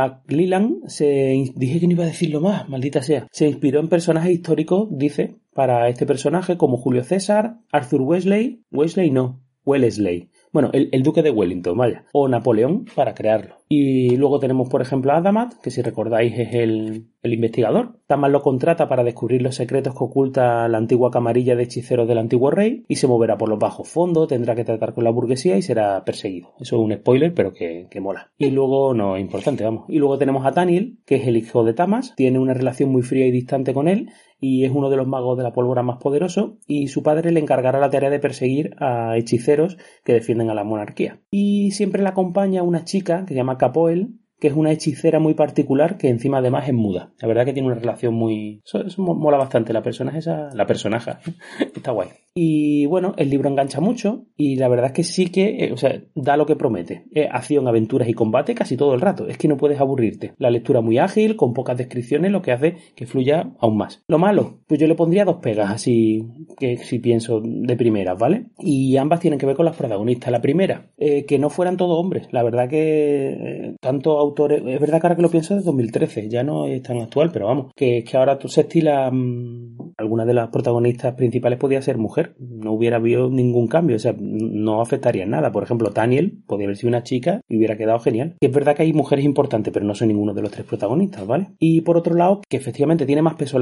se dije que no iba a decirlo más, maldita sea. Se inspiró en personajes históricos, dice, para este personaje como Julio César, Arthur Wesley, Wesley no, Wellesley. Bueno, el, el duque de Wellington, vaya. O Napoleón para crearlo. Y luego tenemos, por ejemplo, a Adamat, que si recordáis es el, el investigador. Tamas lo contrata para descubrir los secretos que oculta la antigua camarilla de hechiceros del antiguo rey y se moverá por los bajos fondos, tendrá que tratar con la burguesía y será perseguido. Eso es un spoiler, pero que, que mola. Y luego, no es importante, vamos. Y luego tenemos a Daniel, que es el hijo de Tamas, tiene una relación muy fría y distante con él y es uno de los magos de la pólvora más poderoso y su padre le encargará la tarea de perseguir a hechiceros que defienden a la monarquía. Y siempre le acompaña una chica que se llama Capoel, que es una hechicera muy particular que encima además es muda. La verdad que tiene una relación muy... Eso, eso mo- mola bastante, la personaje esa... La personaje. Está guay. Y bueno, el libro engancha mucho y la verdad es que sí que, eh, o sea, da lo que promete. Acción, aventuras y combate casi todo el rato. Es que no puedes aburrirte. La lectura muy ágil, con pocas descripciones, lo que hace que fluya aún más. Lo malo, pues yo le pondría dos pegas así, que si pienso de primeras, ¿vale? Y ambas tienen que ver con las protagonistas. La primera, eh, que no fueran todos hombres. La verdad que eh, tanto autores, es verdad que ahora que lo pienso es de 2013, ya no es tan actual, pero vamos, que, que ahora se estila, mm, alguna de las protagonistas principales podía ser mujer, no hubiera habido ningún cambio, o sea, no afectaría nada. Por ejemplo, Daniel podría haber sido una chica y hubiera quedado genial. Que es verdad que hay mujeres importantes, pero no son ninguno de los tres protagonistas, ¿vale? Y por otro lado, que efectivamente tiene más peso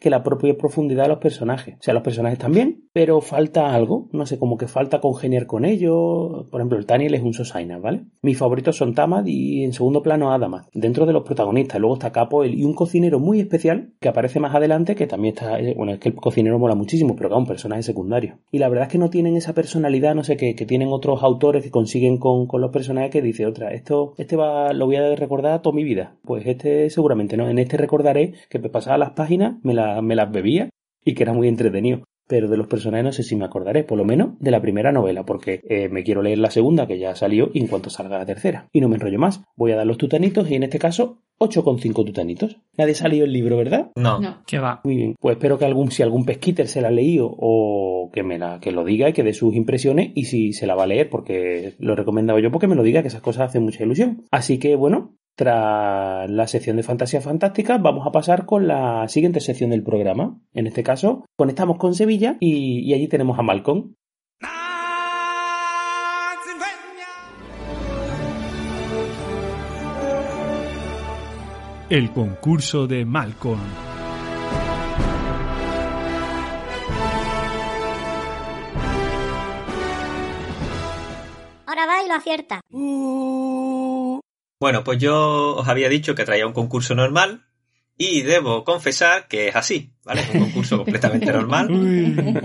que la propia profundidad de los personajes. O sea, los personajes también, pero falta algo, no sé, como que falta congeniar con ellos. Por ejemplo, el Daniel es un Sosaina, ¿vale? Mis favoritos son Tamad y en segundo plano Adamat. Dentro de los protagonistas, luego está Capo y un cocinero muy especial que aparece más adelante, que también está, bueno, es que el cocinero mola muchísimo, pero es un personaje secundario. Y la verdad es que no tienen esa personalidad, no sé, que, que tienen otros autores que consiguen con, con los personajes que dice otra, esto, este va, lo voy a recordar toda mi vida. Pues este seguramente no. En este recordaré que me pasaba las páginas, me, la- me las bebía y que era muy entretenido. Pero de los personajes no sé si me acordaré, por lo menos de la primera novela, porque eh, me quiero leer la segunda, que ya salió, y en cuanto salga la tercera. Y no me enrollo más. Voy a dar los tutanitos, y en este caso, 8,5 tutanitos. Nadie salió el libro, ¿verdad? No. No. Que va. Muy bien. Pues espero que algún, si algún pesquiter se la ha leído o que me la, que lo diga y que dé sus impresiones y si se la va a leer, porque lo he recomendado yo porque me lo diga, que esas cosas hacen mucha ilusión. Así que bueno, tras la sección de Fantasía Fantástica, vamos a pasar con la siguiente sección del programa. En este caso, conectamos con Sevilla y, y allí tenemos a Malcolm. El concurso de Malcolm. Ahora va y lo acierta. Bueno, pues yo os había dicho que traía un concurso normal y debo confesar que es así, ¿vale? Es un concurso completamente normal,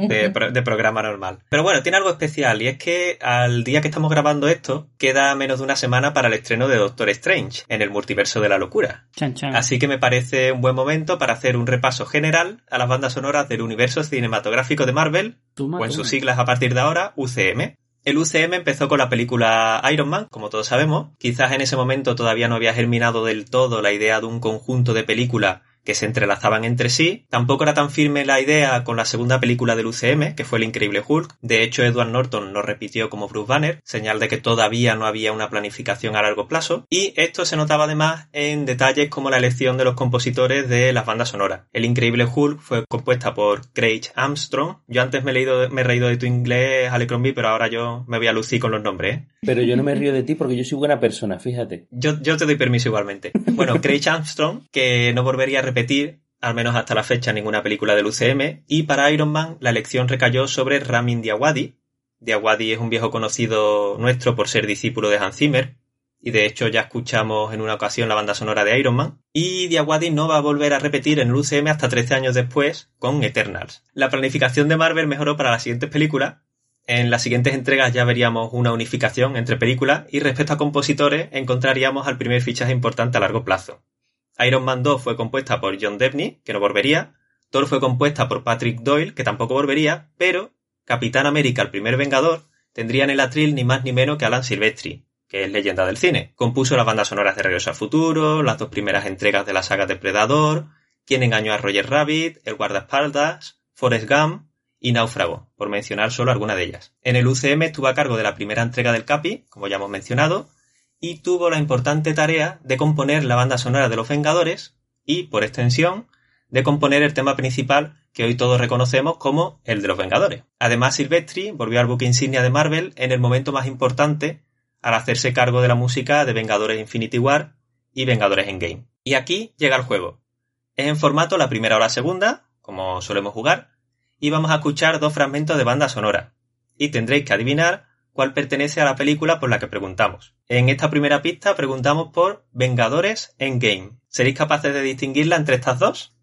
de, pro- de programa normal. Pero bueno, tiene algo especial y es que al día que estamos grabando esto queda menos de una semana para el estreno de Doctor Strange en el multiverso de la locura. Chan, chan. Así que me parece un buen momento para hacer un repaso general a las bandas sonoras del universo cinematográfico de Marvel, o en sus siglas a partir de ahora, UCM. El UCM empezó con la película Iron Man, como todos sabemos. Quizás en ese momento todavía no había germinado del todo la idea de un conjunto de películas que se entrelazaban entre sí. Tampoco era tan firme la idea con la segunda película del UCM, que fue El Increíble Hulk. De hecho, Edward Norton no repitió como Bruce Banner, señal de que todavía no había una planificación a largo plazo. Y esto se notaba además en detalles como la elección de los compositores de las bandas sonoras. El Increíble Hulk fue compuesta por Craig Armstrong. Yo antes me he, leído, me he reído de tu inglés, Alecrombie, pero ahora yo me voy a lucir con los nombres, ¿eh? Pero yo no me río de ti porque yo soy buena persona, fíjate. Yo, yo te doy permiso igualmente. Bueno, Craig Armstrong, que no volvería a repetir, al menos hasta la fecha, ninguna película del UCM, y para Iron Man la elección recayó sobre Ramin Djawadi. Djawadi es un viejo conocido nuestro por ser discípulo de Hans Zimmer, y de hecho ya escuchamos en una ocasión la banda sonora de Iron Man, y Djawadi no va a volver a repetir en el UCM hasta 13 años después con Eternals. La planificación de Marvel mejoró para las siguientes películas, en las siguientes entregas ya veríamos una unificación entre películas y respecto a compositores encontraríamos al primer fichaje importante a largo plazo. Iron Man 2 fue compuesta por John Debney, que no volvería, Thor fue compuesta por Patrick Doyle, que tampoco volvería, pero Capitán América, el primer Vengador, tendría en el atril ni más ni menos que Alan Silvestri, que es leyenda del cine. Compuso las bandas sonoras de Regreso al Futuro, las dos primeras entregas de la saga Depredador, Quien engañó a Roger Rabbit, El guardaespaldas, Forrest Gump y Náufrago, por mencionar solo alguna de ellas. En el UCM estuvo a cargo de la primera entrega del Capi, como ya hemos mencionado, y tuvo la importante tarea de componer la banda sonora de Los Vengadores y, por extensión, de componer el tema principal que hoy todos reconocemos como el de Los Vengadores. Además, Silvestri volvió al buque insignia de Marvel en el momento más importante al hacerse cargo de la música de Vengadores Infinity War y Vengadores Endgame. Y aquí llega el juego. Es en formato la primera o la segunda, como solemos jugar, y vamos a escuchar dos fragmentos de banda sonora. Y tendréis que adivinar cuál pertenece a la película por la que preguntamos. En esta primera pista preguntamos por Vengadores Endgame. ¿Seréis capaces de distinguirla entre estas dos?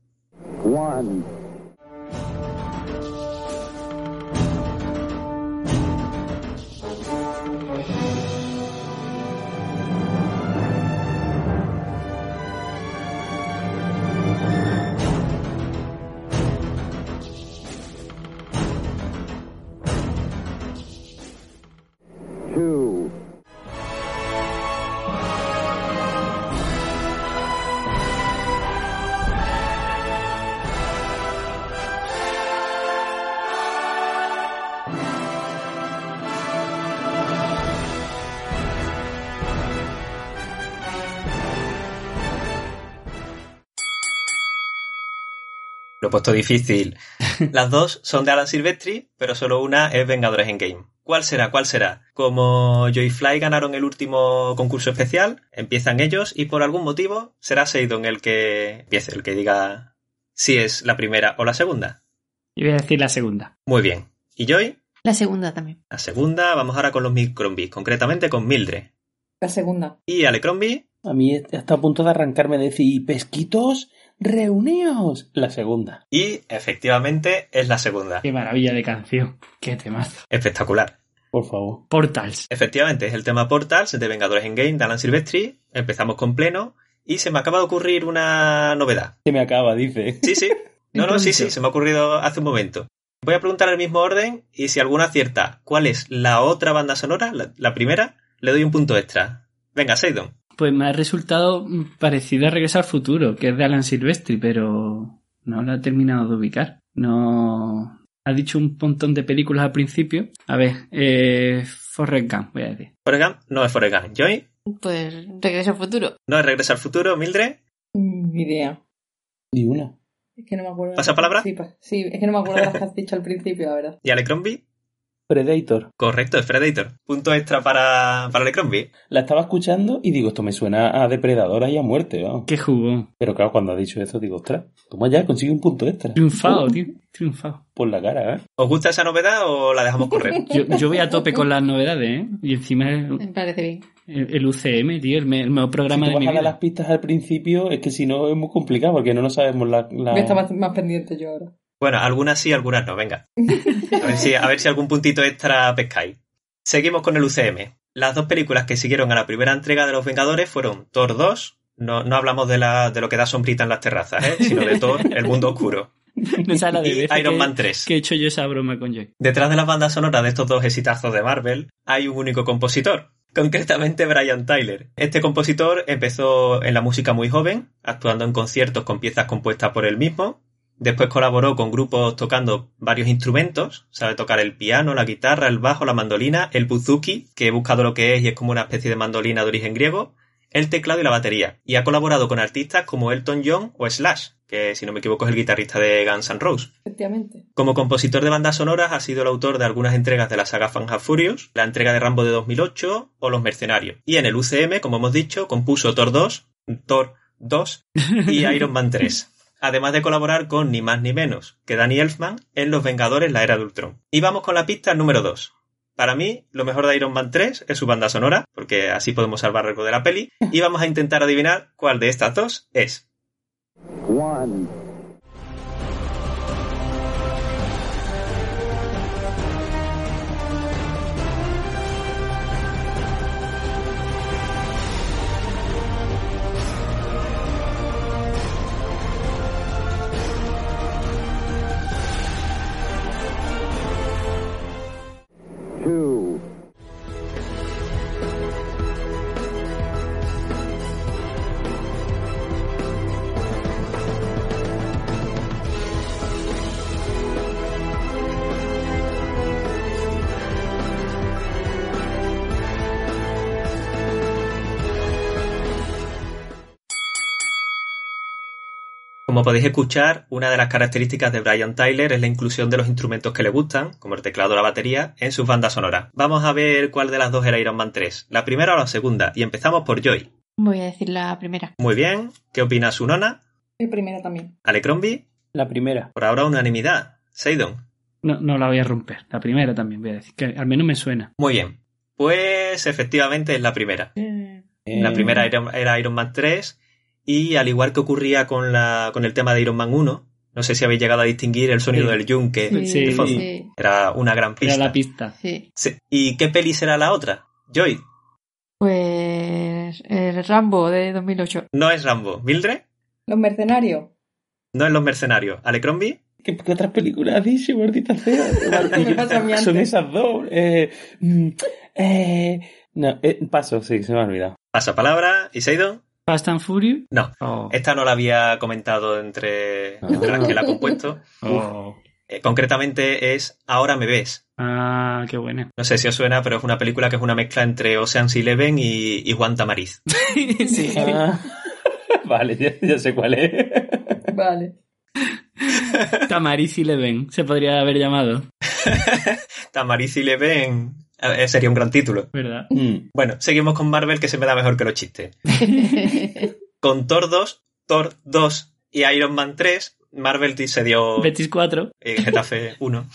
Lo he puesto difícil. Las dos son de Alan Silvestri, pero solo una es Vengadores Endgame. ¿Cuál será? ¿Cuál será? Como Joy Fly ganaron el último concurso especial, empiezan ellos y por algún motivo será Seidon el que empiece, el que diga si es la primera o la segunda. Y voy a decir la segunda. Muy bien. ¿Y Joy? La segunda también. La segunda, vamos ahora con los Micrombies, concretamente con Mildred. La segunda. ¿Y Alecrombie? A mí está a punto de arrancarme de decir, pesquitos, reuneos. La segunda. Y efectivamente es la segunda. Qué maravilla de canción. Qué temazo. Espectacular. Por favor. Portals. Efectivamente, es el tema Portals de Vengadores Endgame de Alan Silvestri. Empezamos con pleno y se me acaba de ocurrir una novedad. Se me acaba, dice. Sí, sí. No, no, sí, sí, se me ha ocurrido hace un momento. Voy a preguntar el mismo orden y si alguna acierta cuál es la otra banda sonora, la, la primera, le doy un punto extra. Venga, Seidon. Pues me ha resultado parecido a Regresar al Futuro, que es de Alan Silvestri, pero no lo he terminado de ubicar. No. Ha dicho un montón de películas al principio. A ver, eh, Forrest Gump, voy a decir. Forrest Gump no es Forrest Gump. Joy Pues regreso al futuro. no es Regresa al Futuro. Mildred, Ni idea. Y una. Es que no me acuerdo. ¿Pasa palabra? Sí, pa- sí, es que no me acuerdo de las que has dicho al principio, la verdad. y Alecrombie. Predator. Correcto, es Predator. Punto extra para, para Alecrombie. La estaba escuchando y digo, esto me suena a depredadora y a muerte, vamos. Qué jugón. Pero claro, cuando ha dicho eso, digo, ostras, toma ya, consigue un punto extra. Triunfado, Uh, tío. Triunfado. Por la cara, ¿eh? ¿Os gusta esa novedad o la dejamos correr? Yo, yo voy a tope con las novedades, ¿eh? Y encima el, Me parece bien. el UCM, tío, el, me- el mejor programa de mi vida. las pistas al principio, es que si no es muy complicado, porque no nos sabemos la... la- más, más pendiente yo ahora. Bueno, algunas sí, algunas no, venga. A ver si, a ver si algún puntito extra pescáis. Seguimos con el UCM. Las dos películas que siguieron a la primera entrega de Los Vengadores fueron Thor 2. No, no hablamos de, la, de lo que da sombrita en las terrazas, ¿eh? sino de Thor, El Mundo Oscuro. No sabes la de Y Iron que- Man 3. Que he hecho yo esa broma con Joy. Detrás de las bandas sonoras de estos dos exitazos de Marvel hay un único compositor, concretamente Brian Tyler. Este compositor empezó en la música muy joven, actuando en conciertos con piezas compuestas por él mismo. Después colaboró con grupos tocando varios instrumentos, sabe tocar el piano, la guitarra, el bajo, la mandolina, el buzuki, que he buscado lo que es y es como una especie de mandolina de origen griego, el teclado y la batería. Y ha colaborado con artistas como Elton John o Slash, que si no me equivoco es el guitarrista de Guns N' Roses. Efectivamente. Como compositor de bandas sonoras ha sido el autor de algunas entregas de la saga Fan and Furious, la entrega de Rambo de 2008 o Los Mercenarios. Y en el UCM, como hemos dicho, compuso Thor 2, Thor 2 y Iron Man 3. Además de colaborar con ni más ni menos que Danny Elfman en Los Vengadores La Era de Ultron. Y vamos con la pista número 2. Para mí, lo mejor de Iron Man 3 es su banda sonora, porque así podemos salvar algo de la peli, y vamos a intentar adivinar cuál de estas dos es. Como podéis escuchar, una de las características de Brian Tyler es la inclusión de los instrumentos que le gustan, como el teclado o la batería, en sus bandas sonoras. Vamos a ver cuál de las dos era Iron Man 3, la primera o la segunda, y empezamos por Joy. Voy a decir la primera. Muy bien, ¿qué opina Sunona? Y primera también. Alecrombie, La primera. por ahora unanimidad. Seidon. No, no la voy a romper. La primera también voy a decir. Que al menos me suena. Muy bien. Pues efectivamente es la primera. Eh, La Eh, primera era, era Iron Man 3 y al igual que ocurría con, la, con el tema de Iron Man 1, no sé si habéis llegado a distinguir el sonido Sí. del yunque. sí, Sí, de fondo. sí, Era una gran Era pista. la pista. sí. Sí. ¿Y qué peli será la otra? Joy, Pues el Rambo de 2008. no es Rambo. ¿Mildred? Los mercenarios. No es Los Mercenarios. ¿Alecrombie? ¿Qué, qué otras películas has dicho, gordita fea? Son esas dos. Eh, mm, eh, no, eh, paso, sí, se me ha olvidado. Pasa palabra. ¿Y Seidon? Fast and Furious. No. Oh. Esta no la había comentado entre, entre las que la ha compuesto. Oh. Eh, concretamente es Ahora me ves. Ah, qué buena. No sé si os suena, pero es una película que es una mezcla entre Ocean's Eleven y, y Juan Tamariz. sí. Ah, vale, ya, ya sé cuál es. Vale. Tamariz y Leven. Se podría haber llamado. Tamariz y Eleven eh, sería un gran título. ¿Verdad? Mm, Bueno, seguimos con Marvel, que se me da mejor que los chistes. Con Thor 2, Thor 2 y Iron Man 3, Marvel se dio Betis 4. eh, Getafe 1.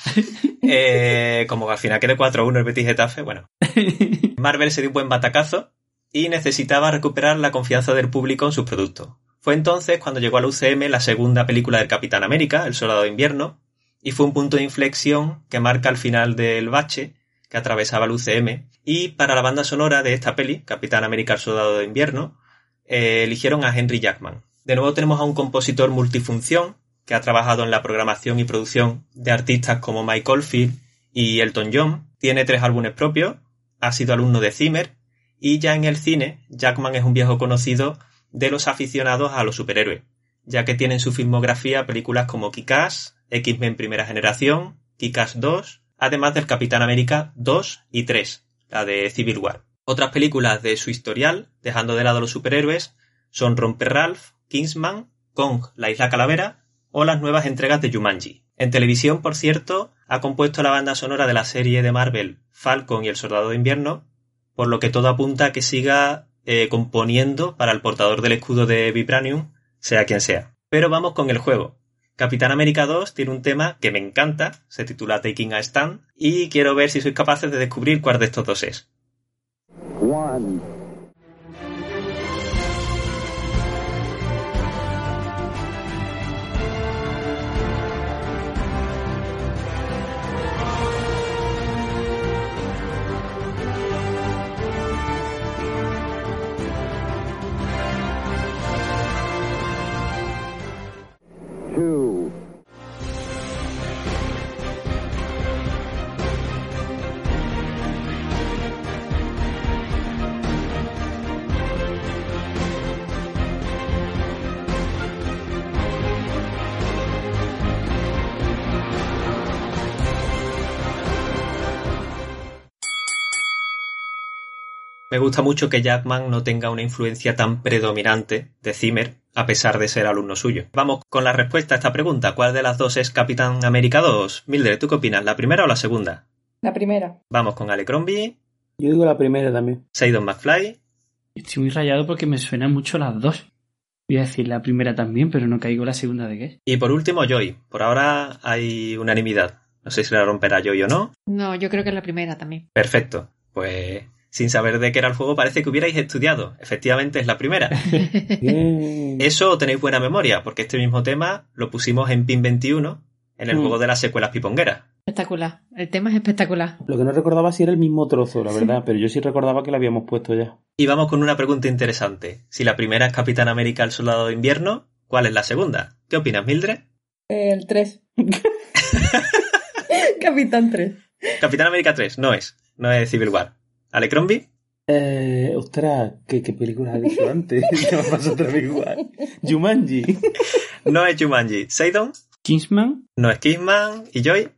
Eh, como al final quede 4-1 el Betis Getafe, bueno. Marvel se dio un buen batacazo y necesitaba recuperar la confianza del público en sus productos. Fue entonces cuando llegó al UCM la segunda película del Capitán América, El Soldado de Invierno, y fue un punto de inflexión que marca el final del bache que atravesaba el UCM. Y para la banda sonora de esta peli, Capitán América, El Soldado de Invierno, eh, eligieron a Henry Jackman. De nuevo tenemos a un compositor multifunción que ha trabajado en la programación y producción de artistas como Mike Oldfield y Elton John. Tiene tres álbumes propios, ha sido alumno de Zimmer y ya en el cine Jackman es un viejo conocido de los aficionados a los superhéroes, ya que tiene en su filmografía películas como Kick-Ass, X-Men Primera Generación, Kick-Ass 2, además del Capitán América 2 y 3, la de Civil War. Otras películas de su historial, dejando de lado los superhéroes, son Romper Ralph, Kingsman, Kong, la Isla Calavera o las nuevas entregas de Jumanji. En televisión, por cierto, ha compuesto la banda sonora de la serie de Marvel Falcon y el Soldado de Invierno, por lo que todo apunta a que siga eh, componiendo para el portador del escudo de Vibranium, sea quien sea. Pero vamos con el juego. Capitán América 2 tiene un tema que me encanta, se titula Taking a Stand, y quiero ver si sois capaces de descubrir cuál de estos dos es. Me gusta mucho que Jackman no tenga una influencia tan predominante de Zimmer, a pesar de ser alumno suyo. Vamos con la respuesta a esta pregunta. ¿Cuál de las dos es Capitán América 2? Mildred, ¿tú qué opinas? ¿La primera o la segunda? La primera. Vamos con Alecrombie, Yo digo la primera también. Seidon McFly, Estoy muy rayado porque me suenan mucho las dos. Voy a decir la primera también, pero no caigo la segunda de qué. y por último Joy. Por ahora hay unanimidad. No sé si la romperá Joy o no. No, yo creo que es la primera también. Perfecto. Pues sin saber de qué era el juego parece que hubierais estudiado. Efectivamente es la primera. Bien. Eso tenéis buena memoria, porque este mismo tema lo pusimos en PIN 21, en el Mm. juego de las secuelas pipongueras. Espectacular. El tema es espectacular. Lo que no recordaba si era el mismo trozo, la verdad, pero yo sí recordaba que lo habíamos puesto ya. Y vamos con una pregunta interesante. Si la primera es Capitán América el Soldado de Invierno, ¿cuál es la segunda? ¿Qué opinas, Mildred? El 3. Capitán 3. Capitán América 3, no es. No es Civil War. ¿Alecrombie? Eh, ostras, ¿qué, qué película has dicho antes? Ya me pasa otra vez igual. Jumanji. No es Jumanji. ¿Seidon? Kingsman, No es Kissman. ¿Y Joy?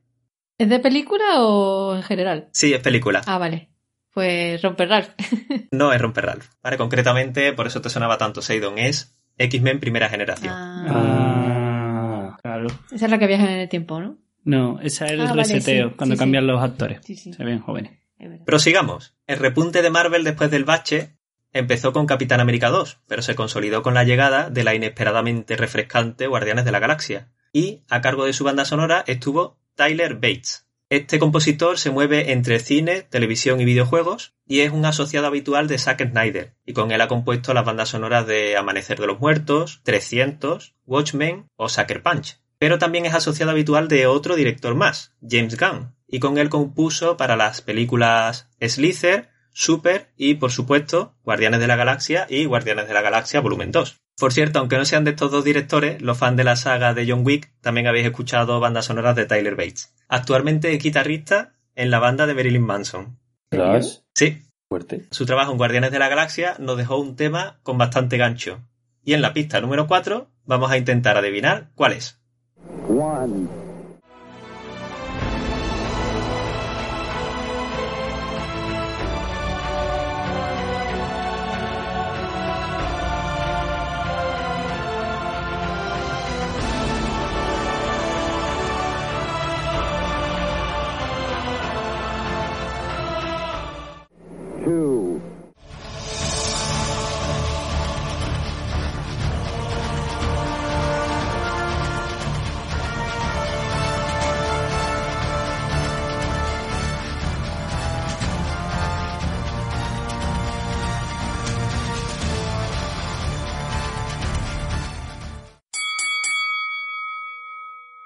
¿Es de película o en general? Sí, es película. Ah, vale. Pues romper Ralph. No es Romper Ralph. Vale, concretamente, por eso te sonaba tanto Seidon, es X-Men Primera Generación. Ah, Ah. claro. esa es la que viaja en el tiempo, ¿no? No, esa es el Ah, vale, reseteo, sí, cuando sí, cambian sí. los actores. Sí, sí. Se ven jóvenes. Prosigamos. El repunte de Marvel después del bache empezó con Capitán América 2, pero se consolidó con la llegada de la inesperadamente refrescante Guardianes de la Galaxia. Y a cargo de su banda sonora estuvo Tyler Bates. Este compositor se mueve entre cine, televisión y videojuegos y es un asociado habitual de Zack Snyder, y con él ha compuesto las bandas sonoras de Amanecer de los Muertos, 300, Watchmen o Sucker Punch. Pero también es asociado habitual de otro director más, James Gunn, y con él compuso para las películas Slither, Super y, por supuesto, Guardianes de la Galaxia y Guardianes de la Galaxia Volumen 2. Por cierto, aunque no sean de estos dos directores, los fans de la saga de John Wick también habéis escuchado bandas sonoras de Tyler Bates. Actualmente es guitarrista en la banda de Marilyn Manson. Tras. Sí, Fuerte. su trabajo en Guardianes de la Galaxia nos dejó un tema con bastante gancho. Y en la pista número 4 vamos a intentar adivinar cuál es.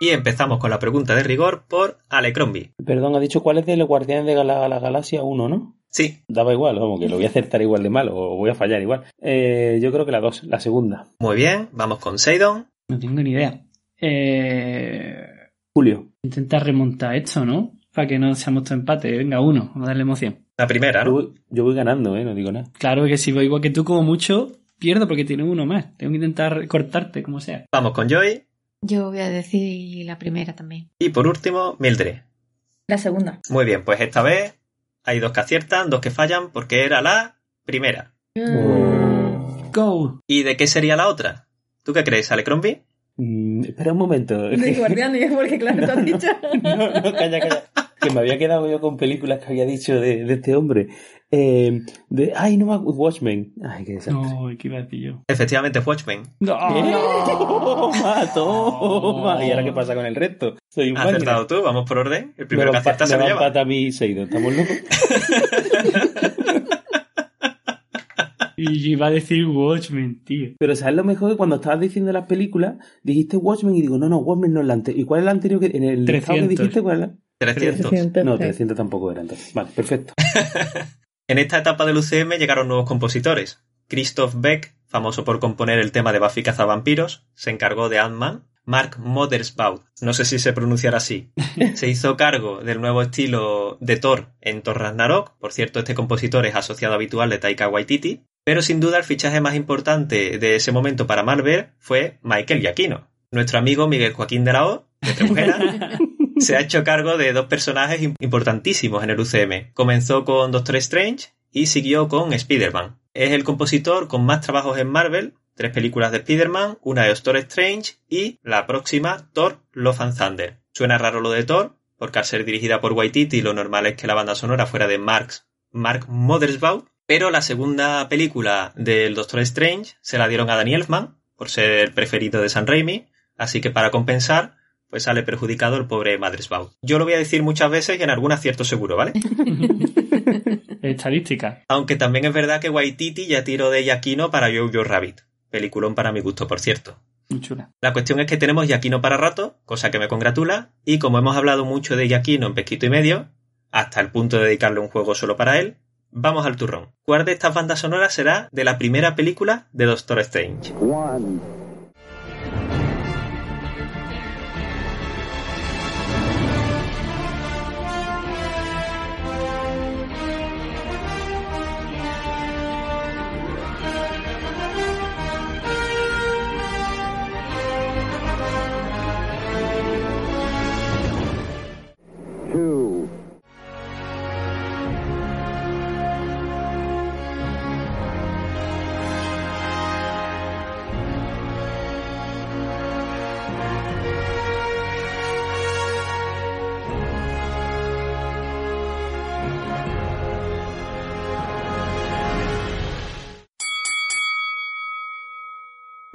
Y empezamos con la pregunta de rigor por Alecrombie. Perdón, ha dicho cuál es de los Guardianes de la, la Galaxia 1, ¿no? Sí, Daba igual, vamos, que lo voy a acertar igual de mal o voy a fallar igual. Eh, yo creo que la 2, la segunda. muy bien, vamos con Seidon. No tengo ni idea. Eh, Julio. intenta remontar esto, ¿no? Para que no seamos todo empate. Venga, uno, vamos a darle emoción. La primera, Yo ¿no? voy, yo voy ganando, ¿eh? No digo nada. Claro que si voy igual que tú, como mucho, pierdo porque tiene uno más. Tengo que intentar cortarte, como sea. Vamos con Joy. Yo voy a decir la primera también. Y por último, Mildred. La segunda. Muy bien, pues esta vez hay dos que aciertan, dos que fallan, porque era la primera. Go. ¿Y de qué sería la otra? ¿Tú qué crees, Alecrombie? Mm, espera un momento. De Guardianes, porque claro, te has dicho. no, no, calla, calla. Que me había quedado yo con películas que había dicho de, de este hombre. Eh, de, ay, no me Watchmen. Ay, qué desastre. No, ¿qué iba a decir yo? Efectivamente, Watchmen. No. Toma, toma. ¿Y ahora qué pasa con el resto? Soy un Has máquina. acertado tú, vamos por orden. El Me primero que va, a empa- acierta se me lo va a lleva. a mí Seido. ¿Estamos locos? Y iba a decir Watchmen, tío. Pero ¿sabes lo mejor? Que cuando estabas diciendo las películas, dijiste Watchmen y digo, no, no, Watchmen no es la anterior. ¿Y cuál es la anterior que en el listado que 300. dijiste? ¿Cuál es la? 300. No, 300 tampoco era entonces. Vale, perfecto. En esta etapa del UCM llegaron nuevos compositores. Christoph Beck, famoso por componer el tema de Buffy cazavampiros, se encargó de Ant-Man. Mark Mothersbaugh, no sé si se pronunciará así, se hizo cargo del nuevo estilo de Thor en Thor Ragnarok. Por cierto, este compositor es asociado habitual de Taika Waititi. Pero sin duda el fichaje más importante de ese momento para Marvel fue Michael Giacchino. Nuestro amigo Miguel Joaquín de la O, de Tremujera, se ha hecho cargo de dos personajes im- importantísimos en el UCM. Comenzó con Doctor Strange y siguió con Spider-Man. Es el compositor con más trabajos en Marvel, tres películas de Spider-Man, una de Doctor Strange y la próxima Thor Love and Thunder. Suena raro lo de Thor, porque al ser dirigida por Waititi lo normal es que la banda sonora fuera de Marx, Mark Mothersbaugh, pero la segunda película del Doctor Strange se la dieron a Danny Elfman, por ser el preferido de San Raimi, así que para compensar, pues sale perjudicado el pobre Mothersbaugh. Yo lo voy a decir muchas veces y en algún acierto seguro, ¿vale? Estadística. Aunque también es verdad que Waititi ya tiró de Yaquino para Jojo Rabbit. Peliculón para mi gusto, por cierto. Muy chula. La cuestión es que tenemos Yaquino para rato, cosa que me congratula, y como hemos hablado mucho de Yaquino en Pesquito y Medio, hasta el punto de dedicarle un juego solo para él, vamos al turrón. ¿Cuál de estas bandas sonoras será de la primera película de Doctor Strange?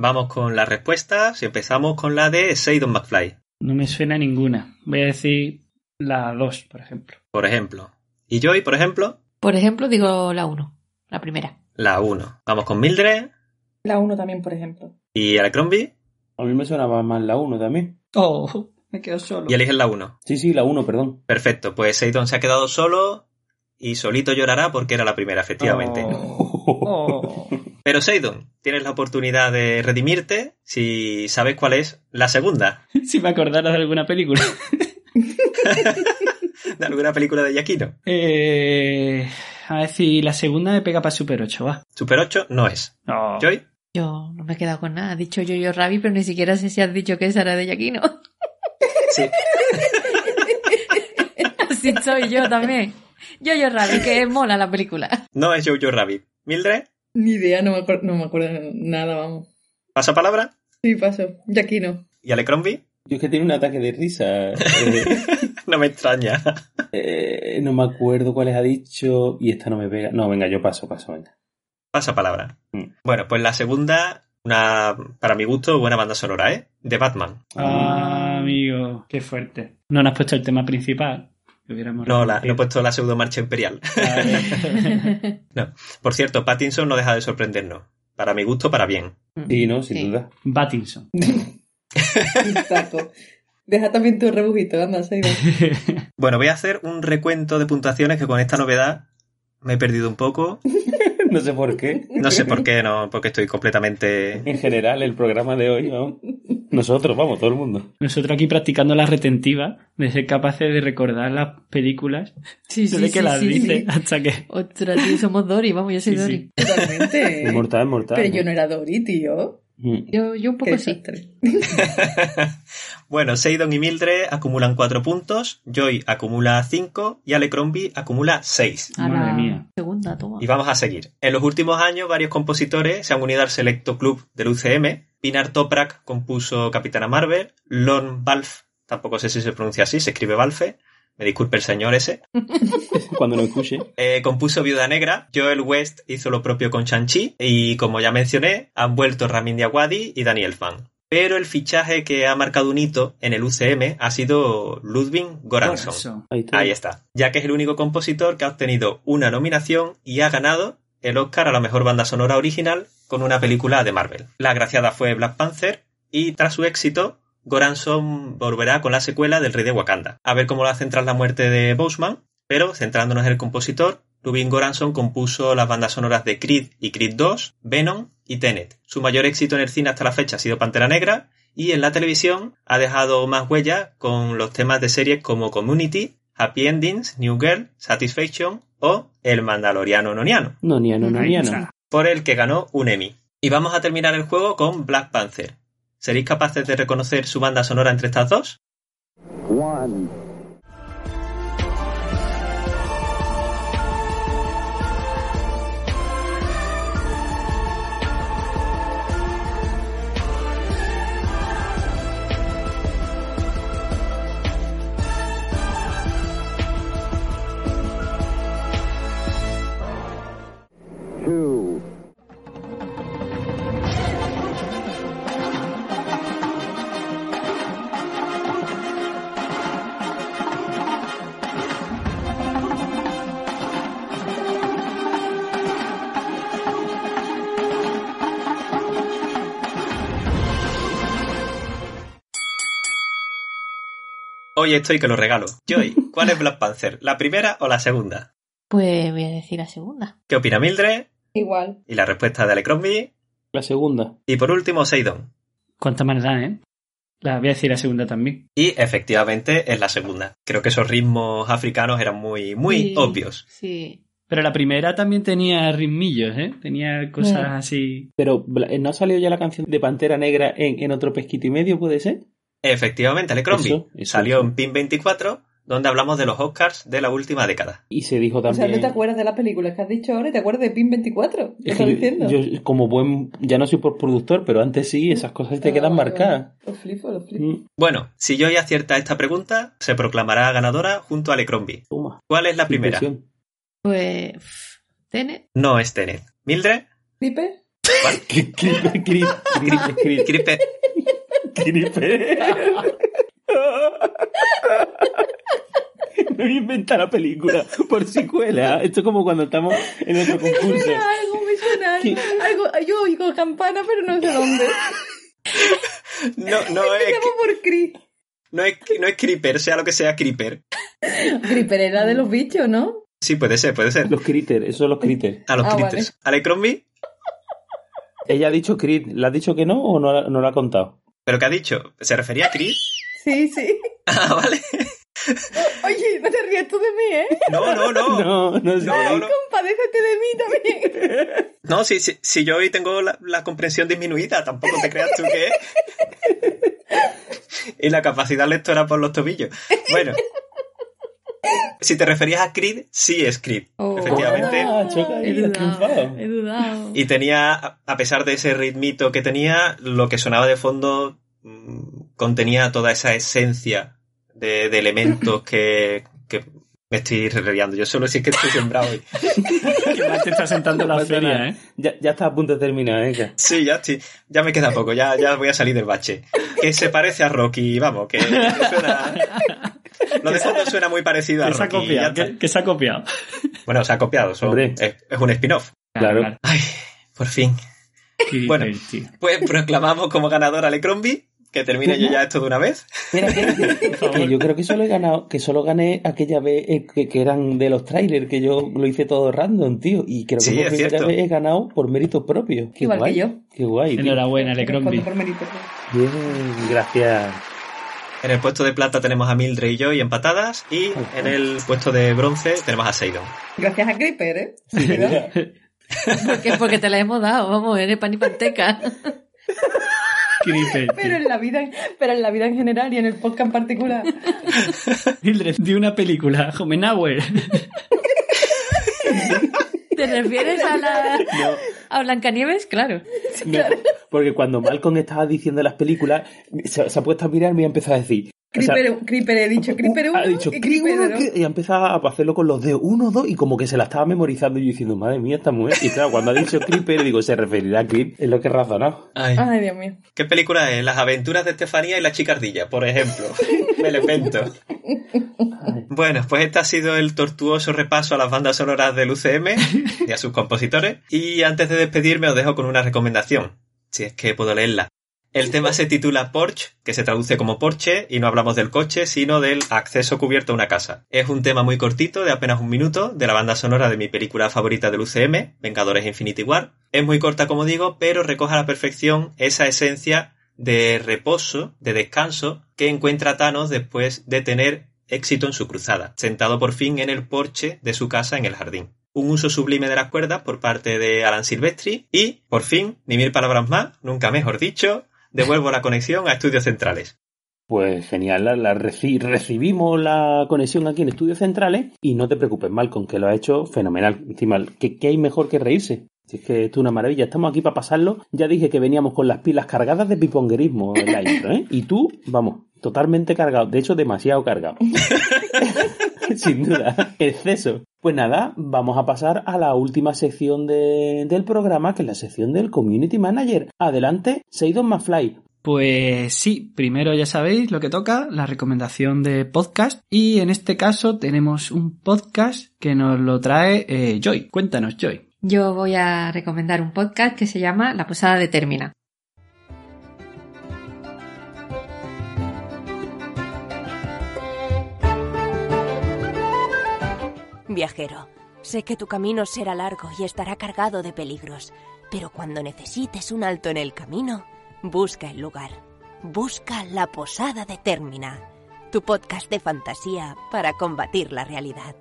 Vamos con las respuestas y empezamos con la de Seidon McFly, No me suena ninguna. Voy a decir la 2, por ejemplo. por ejemplo. Y Joy, por ejemplo, Por ejemplo, digo la 1, la primera. la 1. Vamos con Mildred La 1 también, por ejemplo. y Alecrombie A mí me sonaba más la 1 también. Oh, me quedo solo. y eligen la 1. Sí, sí, la 1, perdón. Perfecto, pues Seidon se ha quedado solo y solito llorará porque era la primera, efectivamente. Oh. Pero Seidon, tienes la oportunidad de redimirte si sabes cuál es la segunda si me acordara de alguna película. de alguna película de Yaquino. Eh, a ver si la segunda me pega para Super 8, va. Super 8 no es. No. Joy, Yo no me he quedado con nada. He dicho yo, yo, Rabbit, pero ni siquiera sé si has dicho que esa era de Yaquino. sí. Así soy yo también. Yo, yo, Rabbit, que mola la película. No es Jojo Rabbit. Mildred, Ni idea, no me, acuerdo, no me acuerdo nada, vamos. pasa palabra. Sí, paso. Y aquí no. Y Alecrombie, Yo es que tiene un ataque de risa. Eh, no me extraña. eh, no me acuerdo cuáles ha dicho y esta no me pega. No, venga, yo paso, paso, venga. Pasa palabra. Mm. Bueno, pues la segunda, una, para mi gusto, buena banda sonora, ¿eh? De Batman. Ah, amigo, qué fuerte. No nos has puesto el tema principal. Hubiéramos No, la, no he puesto la pseudo marcha imperial. Vale. Por cierto, Pattinson no deja de sorprendernos. Para mi gusto, para bien. Sí, no, sin Sí. duda. Battinson. Saco. Deja también tu rebujito, anda. Bueno, voy a hacer un recuento de puntuaciones que con esta novedad me he perdido un poco. No sé por qué. No sé por qué, no, porque estoy completamente. En general, el programa de hoy, ¿no? Nosotros, vamos, todo el mundo. Nosotros aquí practicando la retentiva, de ser capaces de recordar las películas, Sí, sí, desde sí, que las sí, dice sí. hasta que... Ostras, tío, somos Dory, vamos, yo soy Sí, Dory. sí. Totalmente. Es mortal, es mortal. Pero yo no era Dory, tío. Mm. Yo, yo un poco desastre. Bueno, Seidon y Mildred acumulan 4 puntos, Joy acumula 5 y Alecrombie acumula 6. A Madre mía. segunda, toma. Y vamos a seguir. En los últimos años, varios compositores se han unido al selecto club del UCM. Pinar Toprak compuso Capitana Marvel, Lon Balf, tampoco sé si se pronuncia así, se escribe Balfe, me disculpe el señor ese, Cuando lo escuche. eh, compuso Viuda Negra, Joel West hizo lo propio con Shang-Chi y como ya mencioné, han vuelto Ramin Djawadi y Daniel Fan. Pero el fichaje que ha marcado un hito en el UCM ha sido Ludwig Göransson. Eso. Ahí está. Ahí está. Ya que es el único compositor que ha obtenido una nominación y ha ganado el Oscar a la mejor banda sonora original con una película de Marvel. La agraciada fue Black Panther y tras su éxito, Goranson volverá con la secuela del Rey de Wakanda. A ver cómo lo hacen tras la muerte de Boseman, pero centrándonos en el compositor, Rubin Goranson compuso las bandas sonoras de Creed y Creed 2, Venom y Tenet. Su mayor éxito en el cine hasta la fecha ha sido Pantera Negra y en la televisión ha dejado más huella con los temas de series como Community, Happy Endings, New Girl, Satisfaction o El Mandaloriano Noniano, No, ni no, Ahí ni está. por el que ganó un Emmy. Y vamos a terminar el juego con Black Panther. ¿Seréis capaces de reconocer su banda sonora entre estas dos? Hoy estoy que lo regalo. Joy, ¿cuál es Black Panther? ¿La primera o la segunda? Pues voy a decir la segunda. ¿Qué opina Mildred? Igual. Y la respuesta de Alecrombie. La segunda. Y por último, Seidon. Cuánta maldad, ¿eh? La voy a decir la segunda también. Y efectivamente es la segunda. Creo que esos ritmos africanos eran muy, muy Sí, obvios. Sí. Pero la primera también tenía ritmillos, ¿eh? Tenía cosas así... Pero, ¿no ha salido ya la canción de Pantera Negra en, en otro pesquito y medio, puede ser? Efectivamente, Alecrombie. Eso, eso, Salió eso. en PIN 24, donde hablamos de los Oscars de la última década. Y se dijo O sea, también... no te acuerdas de las películas que has dicho ahora y te acuerdas de PIN 24. ¿Qué Es estás diciendo? yo, como buen, ya no soy por productor, pero antes sí, esas cosas te Ah, quedan marcadas. Los flipo, los flipo. Mm, Bueno, si Joy acierta esta pregunta, se proclamará ganadora junto a Alecrombie. toma. ¿Cuál es la primera? impresión. Pues. Tenet. No es Tenet. ¿Mildred? ¿Flipe? Cri- cri- cri- cri- cri- Creeper. Creeper. No inventa la película por si cuela. Esto es como cuando estamos en otro Me concurso. suena algo, me suena algo. algo. Yo oigo campana, pero no sé dónde. No, no es, Empezamos por Chris. no es, no es Creeper, sea lo que sea Creeper. Creeper era de los bichos, ¿no? Sí, puede ser, puede ser. Los critters, esos son los critters. A los Ah, critters. Alecrombie, Ella ha dicho crit. ¿Le has dicho que no o no, no lo ha contado? ¿Pero qué ha dicho? ¿Se refería a Chris? Sí, sí. Ah, vale. Oye, no te ríes tú de mí, ¿eh? No, no, no. No, no sé. No, no, no. Compadécete de mí también. No, si, si, si yo hoy tengo la, la comprensión disminuida, tampoco te creas tú que... y la capacidad lectora por los tobillos. Bueno. Si te referías a Creed, sí es Creed, Oh. efectivamente. Ah, choca He dudado. He dudado. Y tenía, a- pesar de ese ritmito que tenía, lo que sonaba de fondo mm, contenía toda esa esencia de, de elementos que, que me estoy reliando. Yo solo si es que estoy sembrado hoy. Que más te está sentando la feria. ¿eh? Ya, ya está a punto de terminar, ¿eh? Sí, ya estoy, ya me queda poco, ya, ya voy a salir del bache. Que se parece a Rocky, vamos, que, que suena... Lo de fondo suena muy parecido a Que se ha Rocky. copiado. Que, que se ha copiado. Bueno, se ha copiado, son- es, es un spin-off. Claro. Ay, por fin. Qué Bueno. Pues proclamamos como ganador a Alecrombie Que termine yo ya esto de una vez. Espera, espera, que, que yo creo que solo he ganado, que solo gané aquella vez eh, que, que eran de los trailers, que yo lo hice todo random, tío. Y creo que Sí, por primera cierto. vez he ganado por méritos propios. Qué Igual que guay. yo. Qué guay. Enhorabuena, Lecrombie. por mérito. Bien, gracias. En el puesto de plata tenemos a Mildred y Joy empatadas. Y en el puesto de bronce tenemos a Seidon. Gracias a Creeper, ¿eh? Sí, mira. Porque, porque te la hemos dado, vamos, eres pan y panteca. Pero en la vida, pero en la vida en general y en el podcast en particular. Mildred, de una película, Homenauer. ¿Te refieres a la No, a Blancanieves? Claro. no, porque cuando Malcolm estaba diciendo las películas, se, se ha puesto a mirarme y ha empezado a decir. O sea, Creeper, Creeper he dicho, Creeper 1 ha dicho y "Cri Creeper uno, 2. cri-", y ha empezado a hacerlo con los dedos uno, dos y como que se la estaba memorizando y yo diciendo, madre mía, esta mujer. Y claro, cuando ha dicho Creeper, digo, se referirá a Creep, es lo que he razonado. Ay. Ay, Dios mío. ¿Qué película es? Las aventuras de Estefanía y la chicardilla, por ejemplo. Me lo invento. Bueno, pues este ha sido el tortuoso repaso a las bandas sonoras del UCM y a sus compositores. Y antes de despedirme os dejo con una recomendación, si es que puedo leerla. El tema se titula Porsche, que se traduce como Porsche, y no hablamos del coche, sino del acceso cubierto a una casa. Es un tema muy cortito, de apenas un minuto, de la banda sonora de mi película favorita del UCM, Vengadores Infinity War. Es muy corta, como digo, pero recoge a la perfección esa esencia de reposo, de descanso, que encuentra Thanos después de tener éxito en su cruzada, sentado por fin en el porche de su casa en el jardín. Un uso sublime de las cuerdas por parte de Alan Silvestri y, por fin, ni mil palabras más, nunca mejor dicho, devuelvo la conexión a estudios centrales. Pues genial, la, la reci- recibimos la conexión aquí en Estudios Centrales y no te preocupes, Malcolm, que lo ha hecho fenomenal. Encima, ¿qué, qué hay mejor que reírse? Si es que esto es una maravilla, estamos aquí para pasarlo. Ya dije que veníamos con las pilas cargadas de piponguerismo en la intro, ¿eh? Y tú, vamos, totalmente cargado, de hecho demasiado cargado. Sin duda, exceso. Pues nada, vamos a pasar a la última sección de- del programa, que es la sección del Community Manager. Adelante, Seidon McFly. Pues sí, primero ya sabéis lo que toca, la recomendación de podcast. Y en este caso tenemos un podcast que nos lo trae eh, Joy. Cuéntanos, Joy. Yo voy a recomendar un podcast que se llama La Posada de Termina. Viajero, sé que tu camino será largo y estará cargado de peligros, pero cuando necesites un alto en el camino, busca el lugar. Busca la posada de Termina, tu podcast de fantasía para combatir la realidad.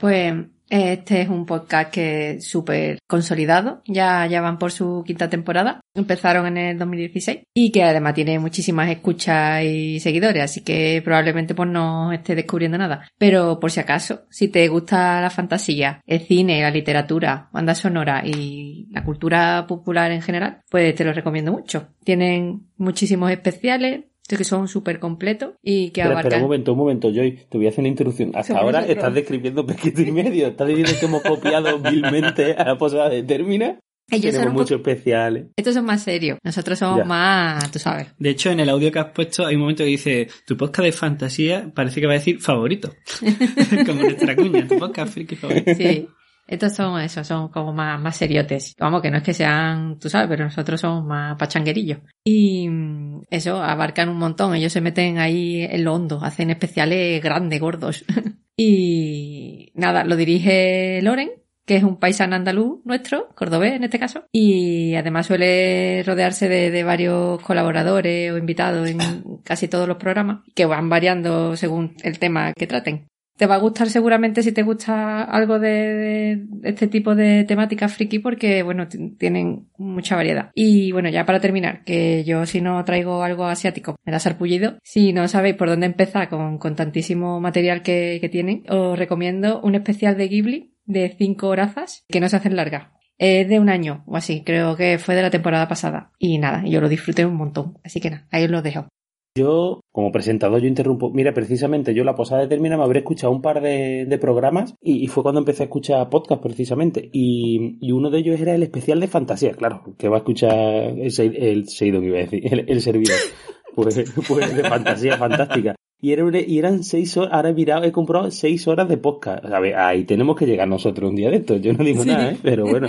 Pues este es un podcast que súper consolidado, ya, ya van por su quinta temporada, empezaron en el 2016 y que además tiene muchísimas escuchas y seguidores, así que probablemente pues no esté descubriendo nada. Pero por si acaso, si te gusta la fantasía, el cine, la literatura, banda sonora y la cultura popular en general, pues te lo recomiendo mucho. Tienen muchísimos especiales, que son súper completos y que Espera, espera, abarcan... un momento, un momento, Joy. Te voy a hacer una introducción. Hasta ahora nosotros. estás describiendo pesquito y medio. Estás diciendo que hemos copiado vilmente a la posada de Termina. Ellos son Tenemos un muchos especiales. Estos son más serios. Nosotros somos Ya. más, tú sabes. De hecho, en el audio que has puesto hay un momento que dice, tu podcast de fantasía parece que va a decir favorito. Como nuestra cuña, tu podcast friki favorito. Sí. Estos son eso, son como más, más seriotes. Vamos, que no es que sean, tú sabes, pero nosotros somos más pachanguerillos. Y mm, eso, abarcan un montón. Ellos se meten ahí en lo hondo, hacen especiales grandes, gordos. y nada, lo dirige Loren, que es un paisano andaluz nuestro, cordobés en este caso, y además suele rodearse de, de varios colaboradores o invitados en casi todos los programas, que van variando según el tema que traten. Te va a gustar seguramente si te gusta algo de, este tipo de temáticas friki porque, bueno, tienen mucha variedad. Y bueno, ya para terminar, que yo si no traigo algo asiático me da sarpullido. Si no sabéis por dónde empezar con, con tantísimo material que, que tienen, os recomiendo un especial de Ghibli de cinco horazas que no se hacen largas. Es de un año o así, creo que fue de la temporada pasada. Y nada, yo lo disfruté un montón. Así que nada, ahí os lo dejo. Yo, como presentador, yo interrumpo. Mira, precisamente yo la posada de Termina me habré escuchado un par de, de programas y, fue cuando empecé a escuchar podcast precisamente. Y, y uno de ellos era el especial de fantasía, claro, que va a escuchar el, el Seidon, iba a decir, el, el servidor. Pues, pues de fantasía fantástica. Y, era y eran seis horas, ahora he mirado, he comprado seis horas de podcast. A ver, ahí tenemos que llegar nosotros un día de esto. Yo no digo Sí. nada, ¿eh? Pero bueno,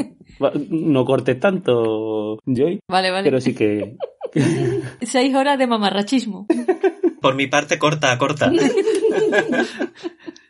no cortes tanto, Joy. Vale, vale. Pero sí que... Seis horas de mamarrachismo. Por mi parte, corta, corta.